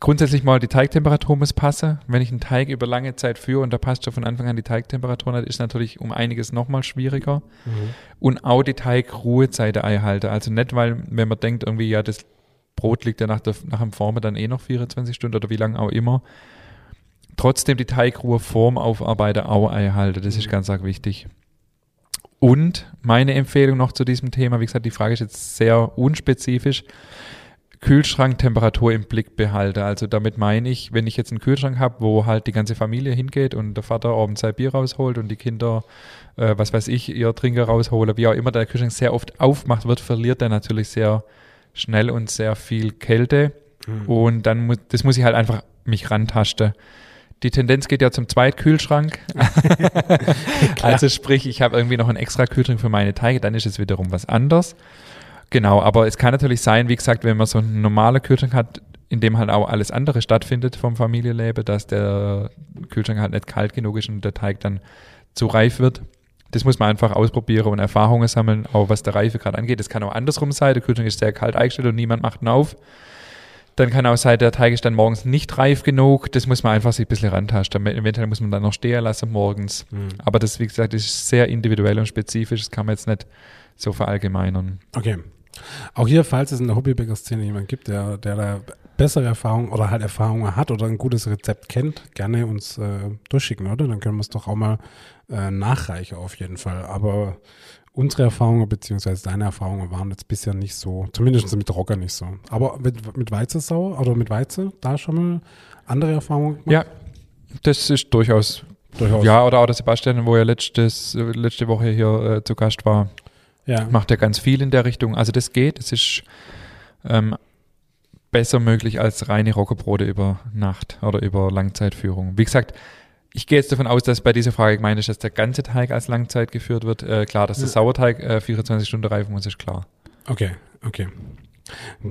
grundsätzlich mal die Teigtemperatur muss passen. Wenn ich einen Teig über lange Zeit führe und da passt schon von Anfang an die Teigtemperatur, dann ist natürlich um einiges nochmal schwieriger. Mhm. Und auch die Teigruhezeit einhalten. Also nicht, weil, wenn man denkt, irgendwie, ja, das Brot liegt ja nach, der, nach dem Formen dann eh noch 24 Stunden oder wie lange auch immer. Trotzdem die Teigruhe vorm Aufarbeiten auch einhalten. Das ist Mhm. ganz arg wichtig. Und meine Empfehlung noch zu diesem Thema, wie gesagt, die Frage ist jetzt sehr unspezifisch. Kühlschranktemperatur im Blick behalte. Also damit meine ich, wenn ich jetzt einen Kühlschrank habe, wo halt die ganze Familie hingeht und der Vater abends sein Bier rausholt und die Kinder, äh, was weiß ich, ihr Trinker rausholen, wie auch immer der Kühlschrank sehr oft aufmacht wird, verliert er natürlich sehr schnell und sehr viel Kälte. Mhm. Und dann muss, das muss ich halt einfach mich rantasten. Die Tendenz geht ja zum Zweitkühlschrank. also sprich, ich habe irgendwie noch einen extra Kühlschrank für meine Teige, dann ist es wiederum was anderes. Genau, aber es kann natürlich sein, wie gesagt, wenn man so einen normalen Kühlschrank hat, in dem halt auch alles andere stattfindet vom Familienleben, dass der Kühlschrank halt nicht kalt genug ist und der Teig dann zu reif wird. Das muss man einfach ausprobieren und Erfahrungen sammeln, auch was der Reife gerade angeht. Das kann auch andersrum sein, der Kühlschrank ist sehr kalt eingestellt und niemand macht ihn auf. Dann kann auch sein, der Teig ist dann morgens nicht reif genug. Das muss man einfach sich ein bisschen rantasten. Eventuell muss man dann noch stehen lassen morgens. Mhm. Aber das, wie gesagt, ist sehr individuell und spezifisch. Das kann man jetzt nicht so verallgemeinern. Okay. Auch hier, falls es in der Hobbybäcker-Szene jemand gibt, der, der da bessere Erfahrungen oder halt Erfahrungen hat oder ein gutes Rezept kennt, gerne uns äh, durchschicken, oder? Dann können wir es doch auch mal äh, nachreichen auf jeden Fall. Aber unsere Erfahrungen beziehungsweise deine Erfahrungen waren jetzt bisher nicht so, zumindest mit Rocker nicht so. Aber mit, mit Weizensauer oder mit Weizen, da schon mal andere Erfahrungen gemacht? Ja, das ist durchaus. durchaus. Ja, oder auch der Sebastian, wo er letztes, letzte Woche hier äh, zu Gast war, ja. macht er ganz viel in der Richtung. Also das geht. Es ist ähm, besser möglich als reine Roggebrote über Nacht oder über Langzeitführung. Wie gesagt, ich gehe jetzt davon aus, dass bei dieser Frage gemeint ist, dass der ganze Teig als Langzeit geführt wird. Äh, klar, dass der Ja. Sauerteig äh, 24 Stunden reifen muss, ist klar. Okay, okay.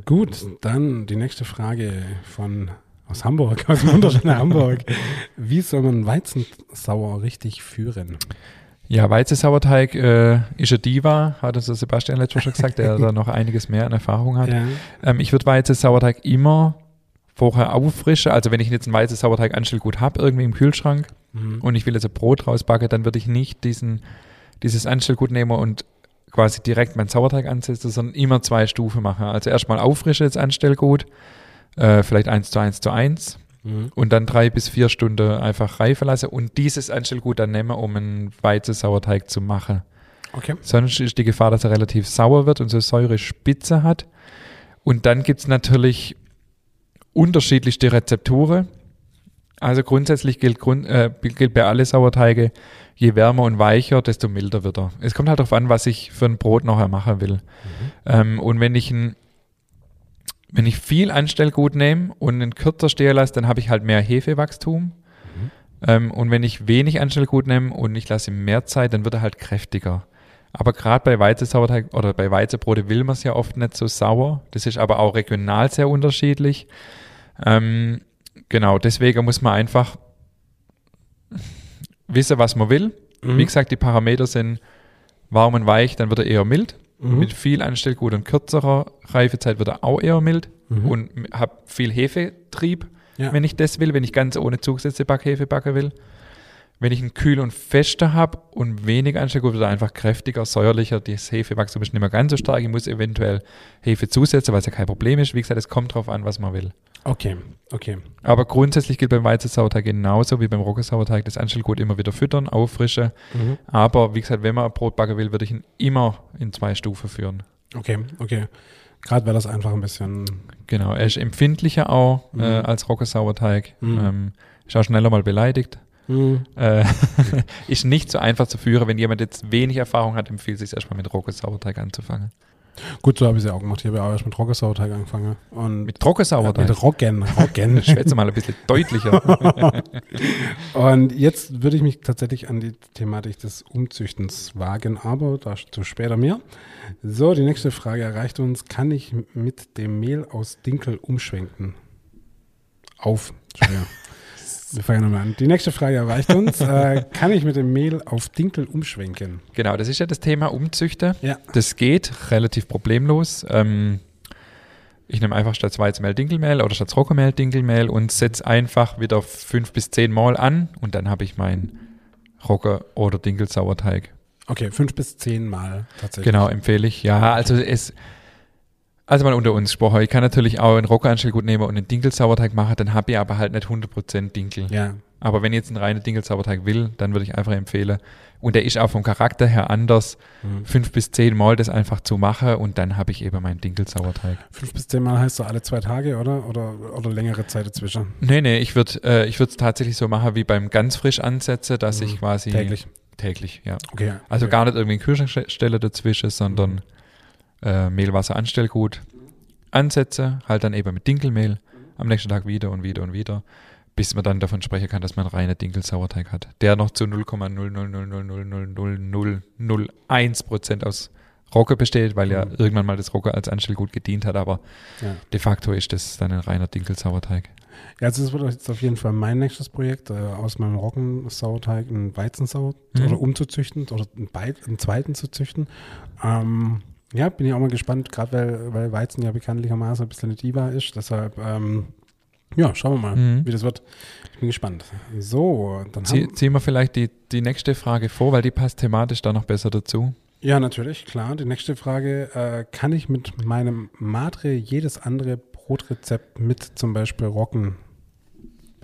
Gut, dann die nächste Frage von aus Hamburg, aus wunderschönen Hamburg. Wie soll man Weizensauer richtig führen? Ja, Weizensauerteig äh, ist ein Diva, hat uns der Sebastian letztes Mal schon gesagt, der da noch einiges mehr an Erfahrung hat. Ja. Ähm, ich würde Weizensauerteig immer vorher auffrischen. Also wenn ich jetzt einen Weizensauerteig Anstellgut habe, irgendwie im Kühlschrank Mhm. und ich will jetzt ein Brot rausbacken, dann würde ich nicht diesen, dieses Anstellgut nehmen und quasi direkt meinen Sauerteig ansetzen, sondern immer zwei Stufen machen. Also erstmal auffrischen das Anstellgut, äh, vielleicht eins zu eins zu eins Mhm. und dann drei bis vier Stunden einfach reifen lassen und dieses Anstellgut dann nehmen, um einen Weizensauerteig zu machen. Okay. Sonst ist die Gefahr, dass er relativ sauer wird und so Säurespitze hat. Und dann gibt es natürlich unterschiedlichste Rezepturen. Also grundsätzlich gilt, grund, äh, gilt bei alle Sauerteige, je wärmer und weicher, desto milder wird er. Es kommt halt darauf an, was ich für ein Brot nachher machen will. Ähm, und wenn ich ein wenn ich viel Anstellgut nehme und einen kürzer stehen lasse, dann habe ich halt mehr Hefewachstum. Ähm, und wenn ich wenig Anstellgut nehme und ich lasse ihm mehr Zeit, dann wird er halt kräftiger. Aber gerade bei Weizensauerteig oder bei Weizebrote will man es ja oft nicht so sauer. Das ist aber auch regional sehr unterschiedlich. Ähm, genau, deswegen muss man einfach wissen, was man will. Mhm. Wie gesagt, die Parameter sind warm und weich, dann wird er eher mild. Mhm. Mit viel Anstellgut und kürzerer Reifezeit wird er auch eher mild Mhm. und habe viel Hefetrieb, Ja. wenn ich das will, wenn ich ganz ohne Zusätze Backhefe backen will. Wenn ich einen kühl und fester habe und wenig Anstellgut, wird er einfach kräftiger, säuerlicher. Das Hefewachstum ist nicht mehr ganz so stark. Ich muss eventuell Hefe zusetzen, was ja kein Problem ist. Wie gesagt, es kommt drauf an, was man will. Okay, okay. Aber grundsätzlich gilt beim Weizensauerteig genauso wie beim Roggensauerteig das Anstellgut immer wieder füttern, auffrischen. Mhm. Aber wie gesagt, wenn man ein Brot backen will, würde ich ihn immer in zwei Stufen führen. Okay, okay. Gerade weil das einfach ein bisschen. Genau, er ist empfindlicher auch Mhm. äh, als Roggensauerteig. Mhm. Ähm, ist auch schneller mal beleidigt. Äh, ist nicht so einfach zu führen. Wenn jemand jetzt wenig Erfahrung hat, empfiehlt es sich erstmal mit Roggensauerteig anzufangen. Gut, so habe ich es ja auch gemacht. Ich habe ja auch erst mit Roggensauerteig angefangen. Und Mit Roggensauerteig? Mit Roggen, Roggen. Schwätze mal ein bisschen deutlicher. Und jetzt würde ich mich tatsächlich an die Thematik des Umzüchtens wagen, aber dazu später mehr. So, die nächste Frage erreicht uns. Kann ich mit dem Mehl aus Dinkel umschwenken? Auf. Wir fangen nochmal an. Die nächste Frage erreicht uns. Äh, kann ich mit dem Mehl auf Dinkel umschwenken? genau, das ist ja das Thema Umzüchte. Ja. Das geht relativ problemlos. Ähm, ich nehme einfach statt Weizenmehl Dinkelmehl oder statt Roggenmehl Dinkelmehl und setze einfach wieder fünf bis zehn Mal an und dann habe ich meinen Roggen- oder Dinkelsauerteig. Okay, fünf bis zehn Mal tatsächlich. Genau, empfehle ich. Ja, also es, also mal unter uns gesprochen, ich kann natürlich auch einen Roggenanstellgut nehmen und einen Dinkelsauerteig machen, dann habe ich aber halt nicht 100% Dinkel. Ja. Aber wenn ich jetzt einen reinen Dinkelsauerteig will, dann würde ich einfach empfehlen, und der ist auch vom Charakter her anders, Mhm. fünf bis zehn Mal das einfach zu machen und dann habe ich eben meinen Dinkelsauerteig. Fünf bis zehn Mal heißt so alle zwei Tage, oder? Oder, oder längere Zeit dazwischen? Nee, nee, ich würde äh, ich es tatsächlich so machen wie beim ganz frisch ansetze, dass Mhm. ich quasi Täglich. täglich, ja. Okay. Also okay. gar nicht irgendwie einen Kühlschrank stelle dazwischen, sondern äh, Mehlwasser Anstellgut ansetze, halt dann eben mit Dinkelmehl, am nächsten Tag wieder und wieder und wieder, bis man dann davon sprechen kann, dass man reinen Dinkelsauerteig hat, der noch zu 0,000000001 Prozent aus Rogge besteht, weil ja Mhm. irgendwann mal das Rogge als Anstellgut gedient hat, aber Ja. de facto ist das dann ein reiner Dinkelsauerteig. Ja, also das wird jetzt auf jeden Fall mein nächstes Projekt, äh, aus meinem Roggensauerteig einen Weizensau Mhm. oder umzuzüchten oder einen, einen zweiten zu züchten. Ähm, ja, bin ich auch mal gespannt, gerade weil, weil Weizen ja bekanntlichermaßen ein bisschen eine Diva ist. Deshalb, ähm, ja, schauen wir mal, Mhm. wie das wird. Ich bin gespannt. So, dann Zie haben, ziehen wir vielleicht die, die nächste Frage vor, weil die passt thematisch da noch besser dazu. Ja, natürlich, klar. Die nächste Frage, äh, kann ich mit meinem Madre jedes andere Brotrezept mit zum Beispiel Roggen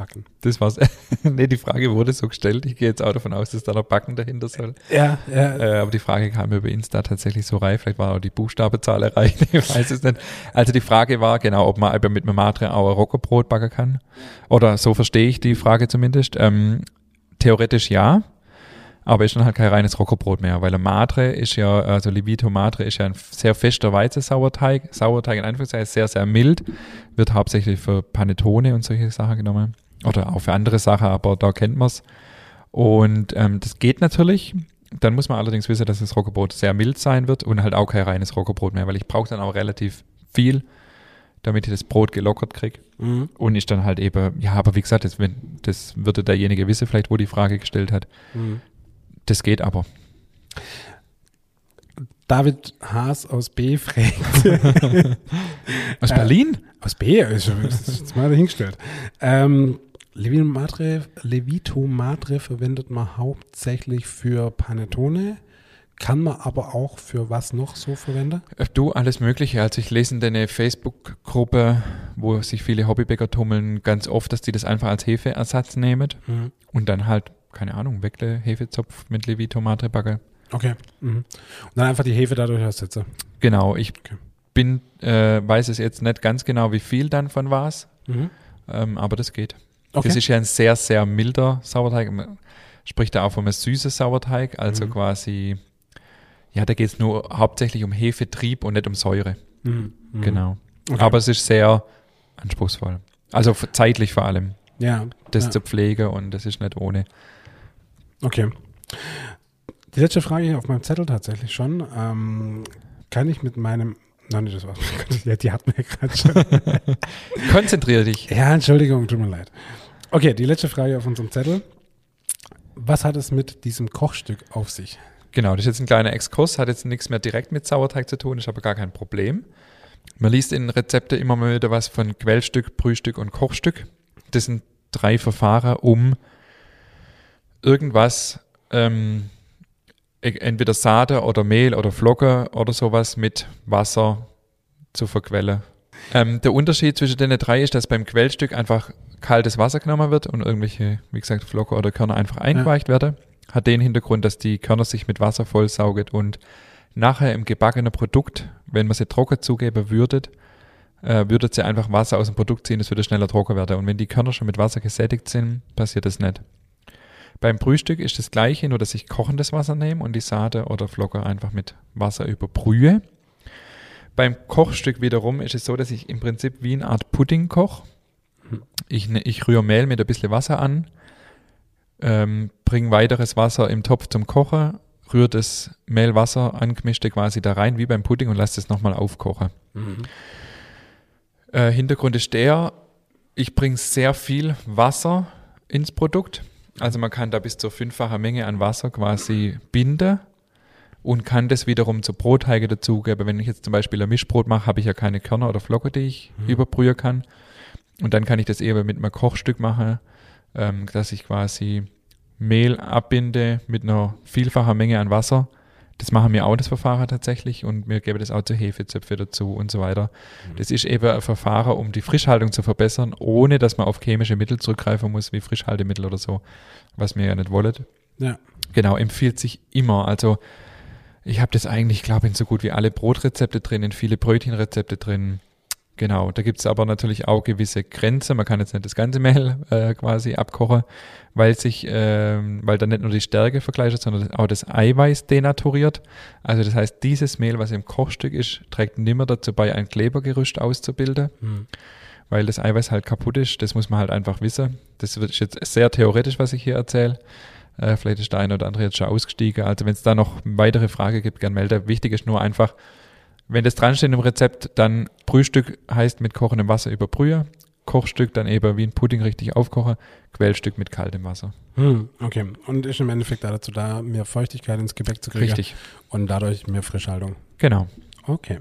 backen? Das war's. nee, die Frage wurde so gestellt. Ich gehe jetzt auch davon aus, dass da noch Backen dahinter soll. Ja, ja. Äh, aber die Frage kam über Insta tatsächlich so rein. Vielleicht war auch die Buchstabenzahl erreicht. Ich weiß es nicht. Also die Frage war genau, ob man mit einem Matre auch ein Rockerbrot backen kann. Oder so verstehe ich die Frage zumindest. Ähm, theoretisch ja. Aber ist dann halt kein reines Rockerbrot mehr, weil ein Matre ist ja, also Levito Matre ist ja ein sehr fester Weizensauerteig. Sauerteig in Anführungszeichen sehr, sehr mild. Wird hauptsächlich für Panettone und solche Sachen genommen. Oder auch für andere Sachen, aber da kennt man es. Und ähm, das geht natürlich. Dann muss man allerdings wissen, dass das Rockerbrot sehr mild sein wird und halt auch kein reines Rockerbrot mehr, weil ich brauche dann auch relativ viel, damit ich das Brot gelockert kriege. Mhm. Und ich dann halt eben, ja, aber wie gesagt, das, wenn, das würde derjenige wissen, vielleicht, wo die Frage gestellt hat. Mhm. Das geht aber. David Haas aus B fragt. Aus Äh, Berlin? aus B, ist schon- ist jetzt mal dahingestellt. Ähm, Levito Madre, Levito Madre verwendet man hauptsächlich für Panettone. Kann man aber auch für was noch so verwenden? Äh, Du, alles Mögliche. Also ich lese in deine Facebook-Gruppe, wo sich viele Hobbybäcker tummeln, ganz oft, dass die das einfach als Hefeersatz nehmen Mhm. und dann halt, keine Ahnung, Weckle, Hefezopf mit Levito Matre backe. Okay. Mhm. Und dann einfach die Hefe dadurch ersetze. Genau, ich Okay. bin, äh, weiß es jetzt nicht ganz genau, wie viel dann von was, Mhm. ähm, aber das geht. Okay. Das ist ja ein sehr, sehr milder Sauerteig. Man spricht da auch von einem süßen Sauerteig, also Mhm. quasi, ja, da geht es nur hauptsächlich um Hefetrieb und nicht um Säure. Mhm. Mhm. Genau. Okay. Aber es ist sehr anspruchsvoll. Also zeitlich vor allem, Ja. das ja. zu pflegen und das ist nicht ohne. Okay. Die letzte Frage hier auf meinem Zettel tatsächlich schon. Ähm, kann ich mit meinem. Nein, das war's. Ja, die hatten wir gerade schon. Konzentriere dich. ja, Entschuldigung, tut mir leid. Okay, die letzte Frage auf unserem Zettel. Was hat es mit diesem Kochstück auf sich? Genau, das ist jetzt ein kleiner Exkurs, hat jetzt nichts mehr direkt mit Sauerteig zu tun, ist aber gar kein Problem. Man liest in Rezepte immer mal wieder was von Quellstück, Brühstück und Kochstück. Das sind drei Verfahren, um irgendwas, ähm, e- entweder Sade oder Mehl oder Flocken oder sowas mit Wasser zu verquellen. Ähm, der Unterschied zwischen den drei ist, dass beim Quellstück einfach kaltes Wasser genommen wird und irgendwelche, wie gesagt, Flocken oder Körner einfach eingeweicht werden. Hat den Hintergrund, dass die Körner sich mit Wasser vollsaugen und nachher im gebackenen Produkt, wenn man sie trocken zugeben würdet, äh, würdet sie einfach Wasser aus dem Produkt ziehen, es würde schneller trocken werden. Und wenn die Körner schon mit Wasser gesättigt sind, passiert das nicht. Beim Brühstück ist das gleiche, nur dass ich kochendes Wasser nehme und die Sade oder Flocker einfach mit Wasser überbrühe. Beim Kochstück wiederum ist es so, dass ich im Prinzip wie eine Art Pudding koche. Ich, ne- ich rühre Mehl mit ein bisschen Wasser an, ähm, bringe weiteres Wasser im Topf zum Kochen, rühre das Mehlwasser angemischte quasi da rein, wie beim Pudding und lasse das nochmal aufkochen. Äh, Hintergrund ist der, ich bringe sehr viel Wasser ins Produkt. Also man kann da bis zur fünffachen Menge an Wasser quasi binden und kann das wiederum zur Brotteige dazugeben. Wenn ich jetzt zum Beispiel ein Mischbrot mache, habe ich ja keine Körner oder Flocken, die ich überbrühen kann. Und dann kann ich das eben mit einem Kochstück machen, ähm, dass ich quasi Mehl abbinde mit einer vielfachen Menge an Wasser. Das machen wir auch, das Verfahren tatsächlich, und wir geben das auch zu Hefezöpfe dazu und so weiter. Das ist eben ein Verfahren, um die Frischhaltung zu verbessern, ohne dass man auf chemische Mittel zurückgreifen muss, wie Frischhaltemittel oder so, was wir ja nicht wollen. Ja. Genau, empfiehlt sich immer. Also ich habe das eigentlich, glaube ich, in so gut wie alle Brotrezepte drin, in viele Brötchenrezepte drin. Genau, da gibt es aber natürlich auch gewisse Grenzen. Man kann jetzt nicht das ganze Mehl äh, quasi abkochen, weil sich, ähm, weil dann nicht nur die Stärke vergleicht, sondern auch das Eiweiß denaturiert. Also das heißt, dieses Mehl, was im Kochstück ist, trägt nimmer dazu bei, ein Klebergerüst auszubilden Hm. weil das Eiweiß halt kaputt ist. Das muss man halt einfach wissen. Das wird jetzt sehr theoretisch, was ich hier erzähle. Äh, vielleicht ist der eine oder andere jetzt schon ausgestiegen. Also wenn es da noch weitere Frage gibt, gern melde. Wichtig ist nur einfach, wenn das dran steht im Rezept, dann Brühstück heißt mit kochendem Wasser überbrühen. Kochstück dann eben wie ein Pudding richtig aufkochen. Quellstück mit kaltem Wasser. Hm, okay. Und ist im Endeffekt dazu da, mehr Feuchtigkeit ins Gebäck zu kriegen. Richtig. Und dadurch mehr Frischhaltung. Genau. Okay.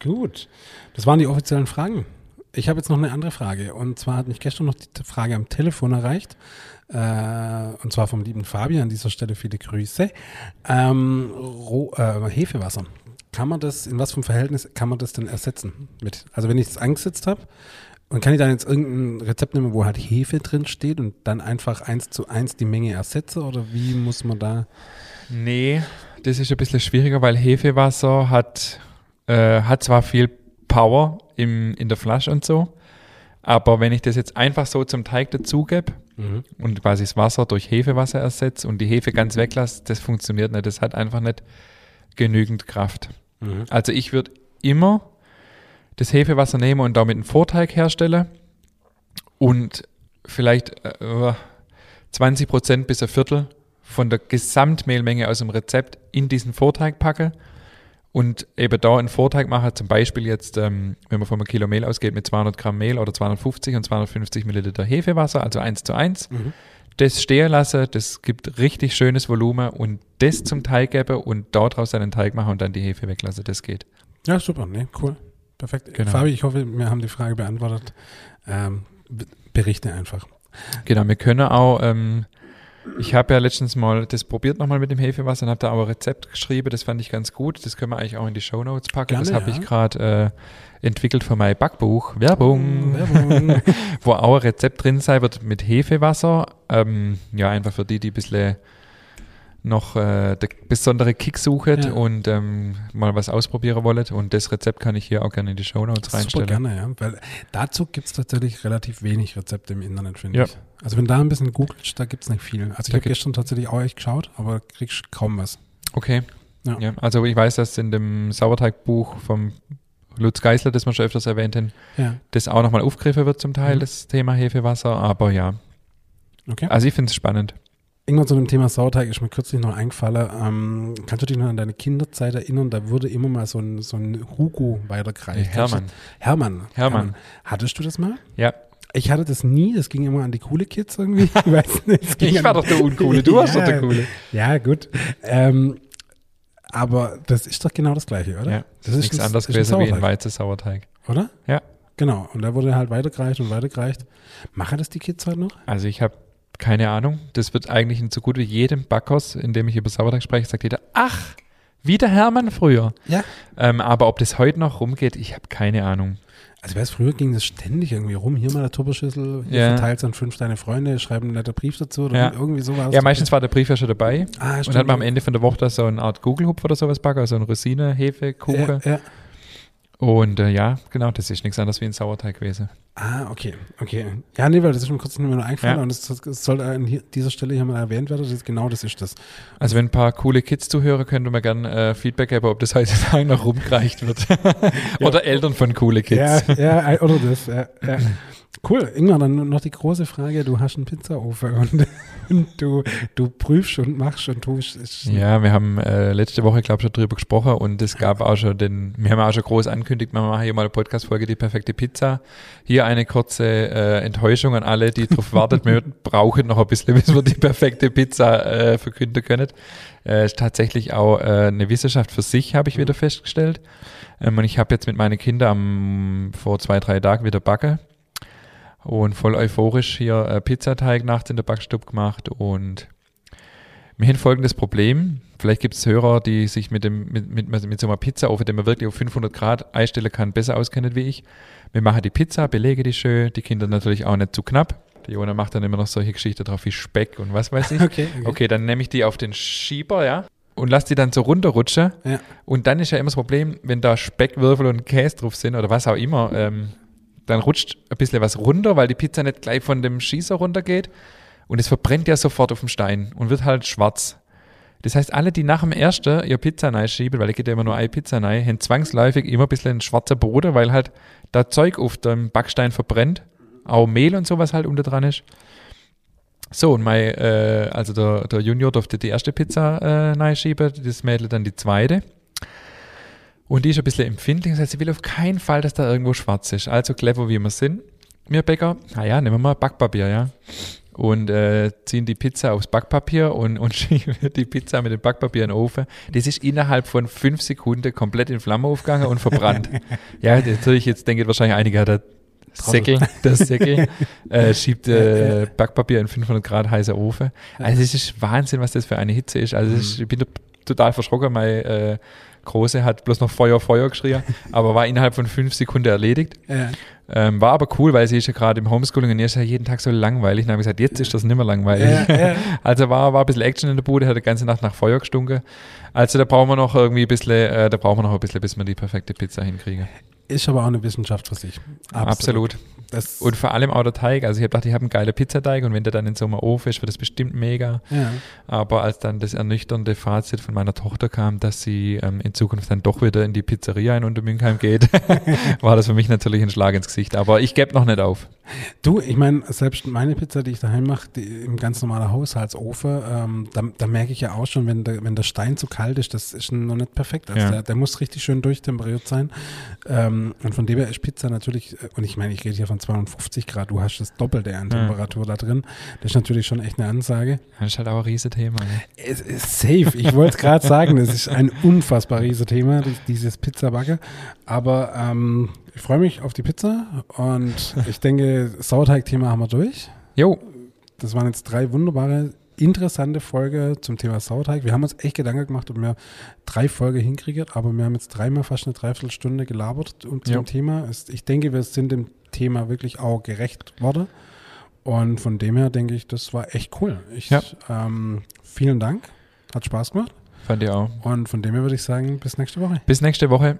Gut. Das waren die offiziellen Fragen. Ich habe jetzt noch eine andere Frage. Und zwar hat mich gestern noch die Frage am Telefon erreicht. Äh, und zwar vom lieben Fabian. An dieser Stelle viele Grüße. Ähm, Roh, äh, Hefewasser. Kann man das, in was für einem Verhältnis kann man das denn ersetzen? Mit? Also wenn ich es angesetzt habe, und kann ich dann jetzt irgendein Rezept nehmen, wo halt Hefe drin steht und dann einfach eins zu eins die Menge ersetze? Oder wie muss man da? Nee, das ist ein bisschen schwieriger, weil Hefewasser hat, äh, hat zwar viel Power im, in der Flasche und so, aber wenn ich das jetzt einfach so zum Teig dazugebe Mhm. und quasi das Wasser durch Hefewasser ersetze und die Hefe ganz weglasse, das funktioniert nicht. Das hat einfach nicht genügend Kraft. Mhm. Also ich würde immer das Hefewasser nehmen und damit einen Vorteig herstellen und vielleicht äh, 20 Prozent bis ein Viertel von der Gesamtmehlmenge aus dem Rezept in diesen Vorteig packe und eben da einen Vorteig mache, zum Beispiel jetzt, ähm, wenn man von einem Kilo Mehl ausgeht, mit 200 Gramm Mehl oder 250 und 250 Milliliter Hefewasser, also 1 zu 1, Mhm. Das stehen lasse, das gibt richtig schönes Volumen und das zum Teig gebe und daraus einen Teig machen und dann die Hefe weglasse, das geht. Ja, super. Nee, cool. Perfekt. Genau. Fabi, ich hoffe, wir haben die Frage beantwortet. Ähm, berichte einfach. Genau, wir können auch, ähm, ich habe ja letztens mal das probiert nochmal mit dem Hefewasser und habe da auch ein Rezept geschrieben, das fand ich ganz gut. Das können wir eigentlich auch in die Shownotes packen. Gerne, das habe ja. ich gerade äh, entwickelt für mein Backbuch. Werbung. Werbung. Wo auch ein Rezept drin sein wird mit Hefewasser. Ähm, ja, einfach für die, die ein bisschen noch äh, der besondere Kick suchen Ja. und ähm, mal was ausprobieren wollen. Und das Rezept kann ich hier auch gerne in die Shownotes Super reinstellen. gerne, ja. Weil dazu gibt es tatsächlich relativ wenig Rezepte im Internet, finde Ja. ich. Also wenn da ein bisschen googelst, da gibt es nicht viel. Also ich habe gestern tatsächlich auch echt geschaut, aber kriegst kaum was. Okay. Ja. Ja. also ich weiß, dass in dem Sauerteigbuch vom Lutz Geisler, das wir schon öfters erwähnt haben, Ja. das auch nochmal aufgegriffen wird zum Teil, Mhm. das Thema Hefewasser. Aber ja, Okay. also ich finde es spannend. Irgendwann zu dem Thema Sauerteig ist mir kürzlich noch eingefallen. Ähm, kannst du dich noch an deine Kinderzeit erinnern? Da wurde immer mal so ein, so ein Hugo weitergereicht. Hermann. Hermann. Hermann. Hattest du das mal? Ja, Ich hatte das nie. Das ging immer an die coole Kids irgendwie. Ich weiß nicht. ich war doch der Uncoole, du warst doch Ja. der Coole. Ja, gut. Ähm, aber das ist doch genau das Gleiche, oder? Ja, das Nichts ein- anderes ist ein gewesen wie ein Sauerteig, Weizensauerteig. Oder? Ja. Genau. Und da wurde halt weitergereicht und weitergereicht. Machen das die Kids heute noch? Also ich habe keine Ahnung. Das wird eigentlich in so gut wie jedem Backhaus, in dem ich über Sauerteig spreche, sagt jeder, ach, wie der Hermann früher. Ja. Ähm, aber ob das heute noch rumgeht, ich habe keine Ahnung. Also weiß, früher ging das ständig irgendwie rum. Hier mal der Tupperschüssel, hier Ja. verteilt an fünf deine Freunde, schreiben einen netten Brief dazu oder Ja. irgendwie so war das. Ja, meistens war der Brief ja schon dabei. Ah, Und dann hat man am Ende von der Woche da so eine Art Gugelhupf oder sowas backen, also eine Rosine, Hefe, Kuchen. ja, ja. Und äh, ja, genau, das ist nichts anderes wie ein Sauerteig gewesen. Ah, okay, okay. Ja, nee, weil das ist mir kurz nicht mehr nur eingefallen Ja. und es, es soll an hier, dieser Stelle hier mal erwähnt werden. Das genau das ist das. Also wenn ein paar coole Kids zuhören, könnte man gerne äh, Feedback geben, ob das heutzutage noch rumgereicht wird. oder Eltern von coole Kids. Ja, ja, oder das. Ja, ja. Cool. Irgendwann dann noch die große Frage, du hast einen Pizzaofen und, und du, du prüfst und machst und tust. Ja, wir haben äh, letzte Woche, glaube ich, schon drüber gesprochen und es gab auch schon den, wir haben auch schon groß angekündigt, wir machen hier mal eine Podcast-Folge, die perfekte Pizza. Hier eine kurze äh, Enttäuschung an alle, die darauf wartet. Wir brauchen noch ein bisschen, bis wir die perfekte Pizza äh, verkünden können. Äh, ist tatsächlich auch äh, eine Wissenschaft für sich, habe ich wieder festgestellt. Ähm, und ich habe jetzt mit meinen Kindern am, vor zwei, drei Tagen wieder backe und voll euphorisch hier äh, Pizzateig nachts in der Backstube gemacht und wir haben folgendes Problem. Vielleicht gibt es Hörer, die sich mit, dem, mit, mit, mit so einer Pizza, auf den man wirklich auf 500 Grad einstellen kann, besser auskennen wie ich. Wir machen die Pizza, belege die schön, die Kinder natürlich auch nicht zu knapp. Die Jona macht dann immer noch solche Geschichten drauf wie Speck und was weiß ich. Okay, okay. Okay, dann nehme ich die auf den Schieber, ja, und lass die dann so runterrutschen. Ja. Und dann ist ja immer das Problem, wenn da Speckwürfel und Käse drauf sind oder was auch immer, ähm, dann rutscht ein bisschen was runter, weil die Pizza nicht gleich von dem Schießer runtergeht. Und es verbrennt ja sofort auf dem Stein und wird halt schwarz. Das heißt, alle, die nach dem ersten ihr Pizza schieben, weil ich geht ja immer nur eine Pizza rein, haben zwangsläufig immer ein bisschen ein schwarzer Boden, weil halt da Zeug auf dem Backstein verbrennt. Auch Mehl und sowas halt unter dran ist. So, und mein, äh, also der, der Junior durfte die erste Pizza äh, reinschieben, das Mädel dann die zweite. Und die ist ein bisschen empfindlich, das heißt, sie will auf keinen Fall, dass da irgendwo schwarz ist. Also clever wie wir sind, wir Bäcker, naja, nehmen wir mal Backpapier, ja. Und äh, ziehen die Pizza aufs Backpapier und, und schieben die Pizza mit dem Backpapier in den Ofen. Das ist innerhalb von fünf Sekunden komplett in Flamme aufgegangen und verbrannt. ja, natürlich, jetzt denken wahrscheinlich einige, der Säckel, der Säckel äh, schiebt äh, Backpapier in 500 Grad heißer Ofen. Also es ist Wahnsinn, was das für eine Hitze ist. Also ist, ich bin total verschrocken. Mein äh, Große hat bloß noch Feuer, Feuer geschrien, aber war innerhalb von fünf Sekunden erledigt. Ja. Ähm, war aber cool, weil sie ist ja gerade im Homeschooling und ihr ist ja jeden Tag so langweilig. Und dann habe ich gesagt, jetzt ist das nicht mehr langweilig. Ja, ja. Also war, war ein bisschen Action in der Bude, hat die ganze Nacht nach Feuer gestunken. Also da brauchen wir noch irgendwie ein bisschen, äh, da brauchen wir noch ein bisschen, bis wir die perfekte Pizza hinkriegen. Ist aber auch eine Wissenschaft für sich. Absolut. Das, Und vor allem auch der Teig. Also ich habe gedacht, ich habe einen geilen Pizzateig und wenn der dann in so einem Ofen ist, wird das bestimmt mega. ja. Aber als dann das ernüchternde Fazit von meiner Tochter kam, dass sie ähm, in Zukunft dann doch wieder in die Pizzeria in Untermünkheim geht, war das für mich natürlich ein Schlag ins Gesicht. Aber ich gebe noch nicht auf. Du, ich meine, selbst meine Pizza, die ich daheim mache, im ganz normalen Haushaltsofen, ähm, da, da merke ich ja auch schon, wenn der, wenn der Stein zu kalt ist, das ist noch nicht perfekt. Also Ja. der, der muss richtig schön durchtemperiert sein. Ähm, und von dem her ist Pizza natürlich, äh, und ich meine, ich rede hier von 250 Grad, du hast das Doppelte an Ja. Temperatur da drin. Das ist natürlich schon echt eine Ansage. Das ist halt auch ein Riesenthema. Ne? Es ist safe. Ich wollte es gerade sagen, es ist ein unfassbar riesiges Thema, dies- dieses Pizzabacke. Aber ähm, ich freue mich auf die Pizza und ich denke, Sauerteig-Thema haben wir durch. Jo, Das waren jetzt drei wunderbare, interessante Folgen zum Thema Sauerteig. Wir haben uns echt Gedanken gemacht, ob wir drei Folgen hinkriegen, aber wir haben jetzt dreimal fast eine Dreiviertelstunde gelabert um zum Ja. Thema. Ich denke, wir sind dem Thema wirklich auch gerecht worden. Und von dem her denke ich, das war echt cool. Ich, Ja. ähm, vielen Dank. Hat Spaß gemacht. fand ich auch. Und von dem her würde ich sagen, bis nächste Woche. Bis nächste Woche.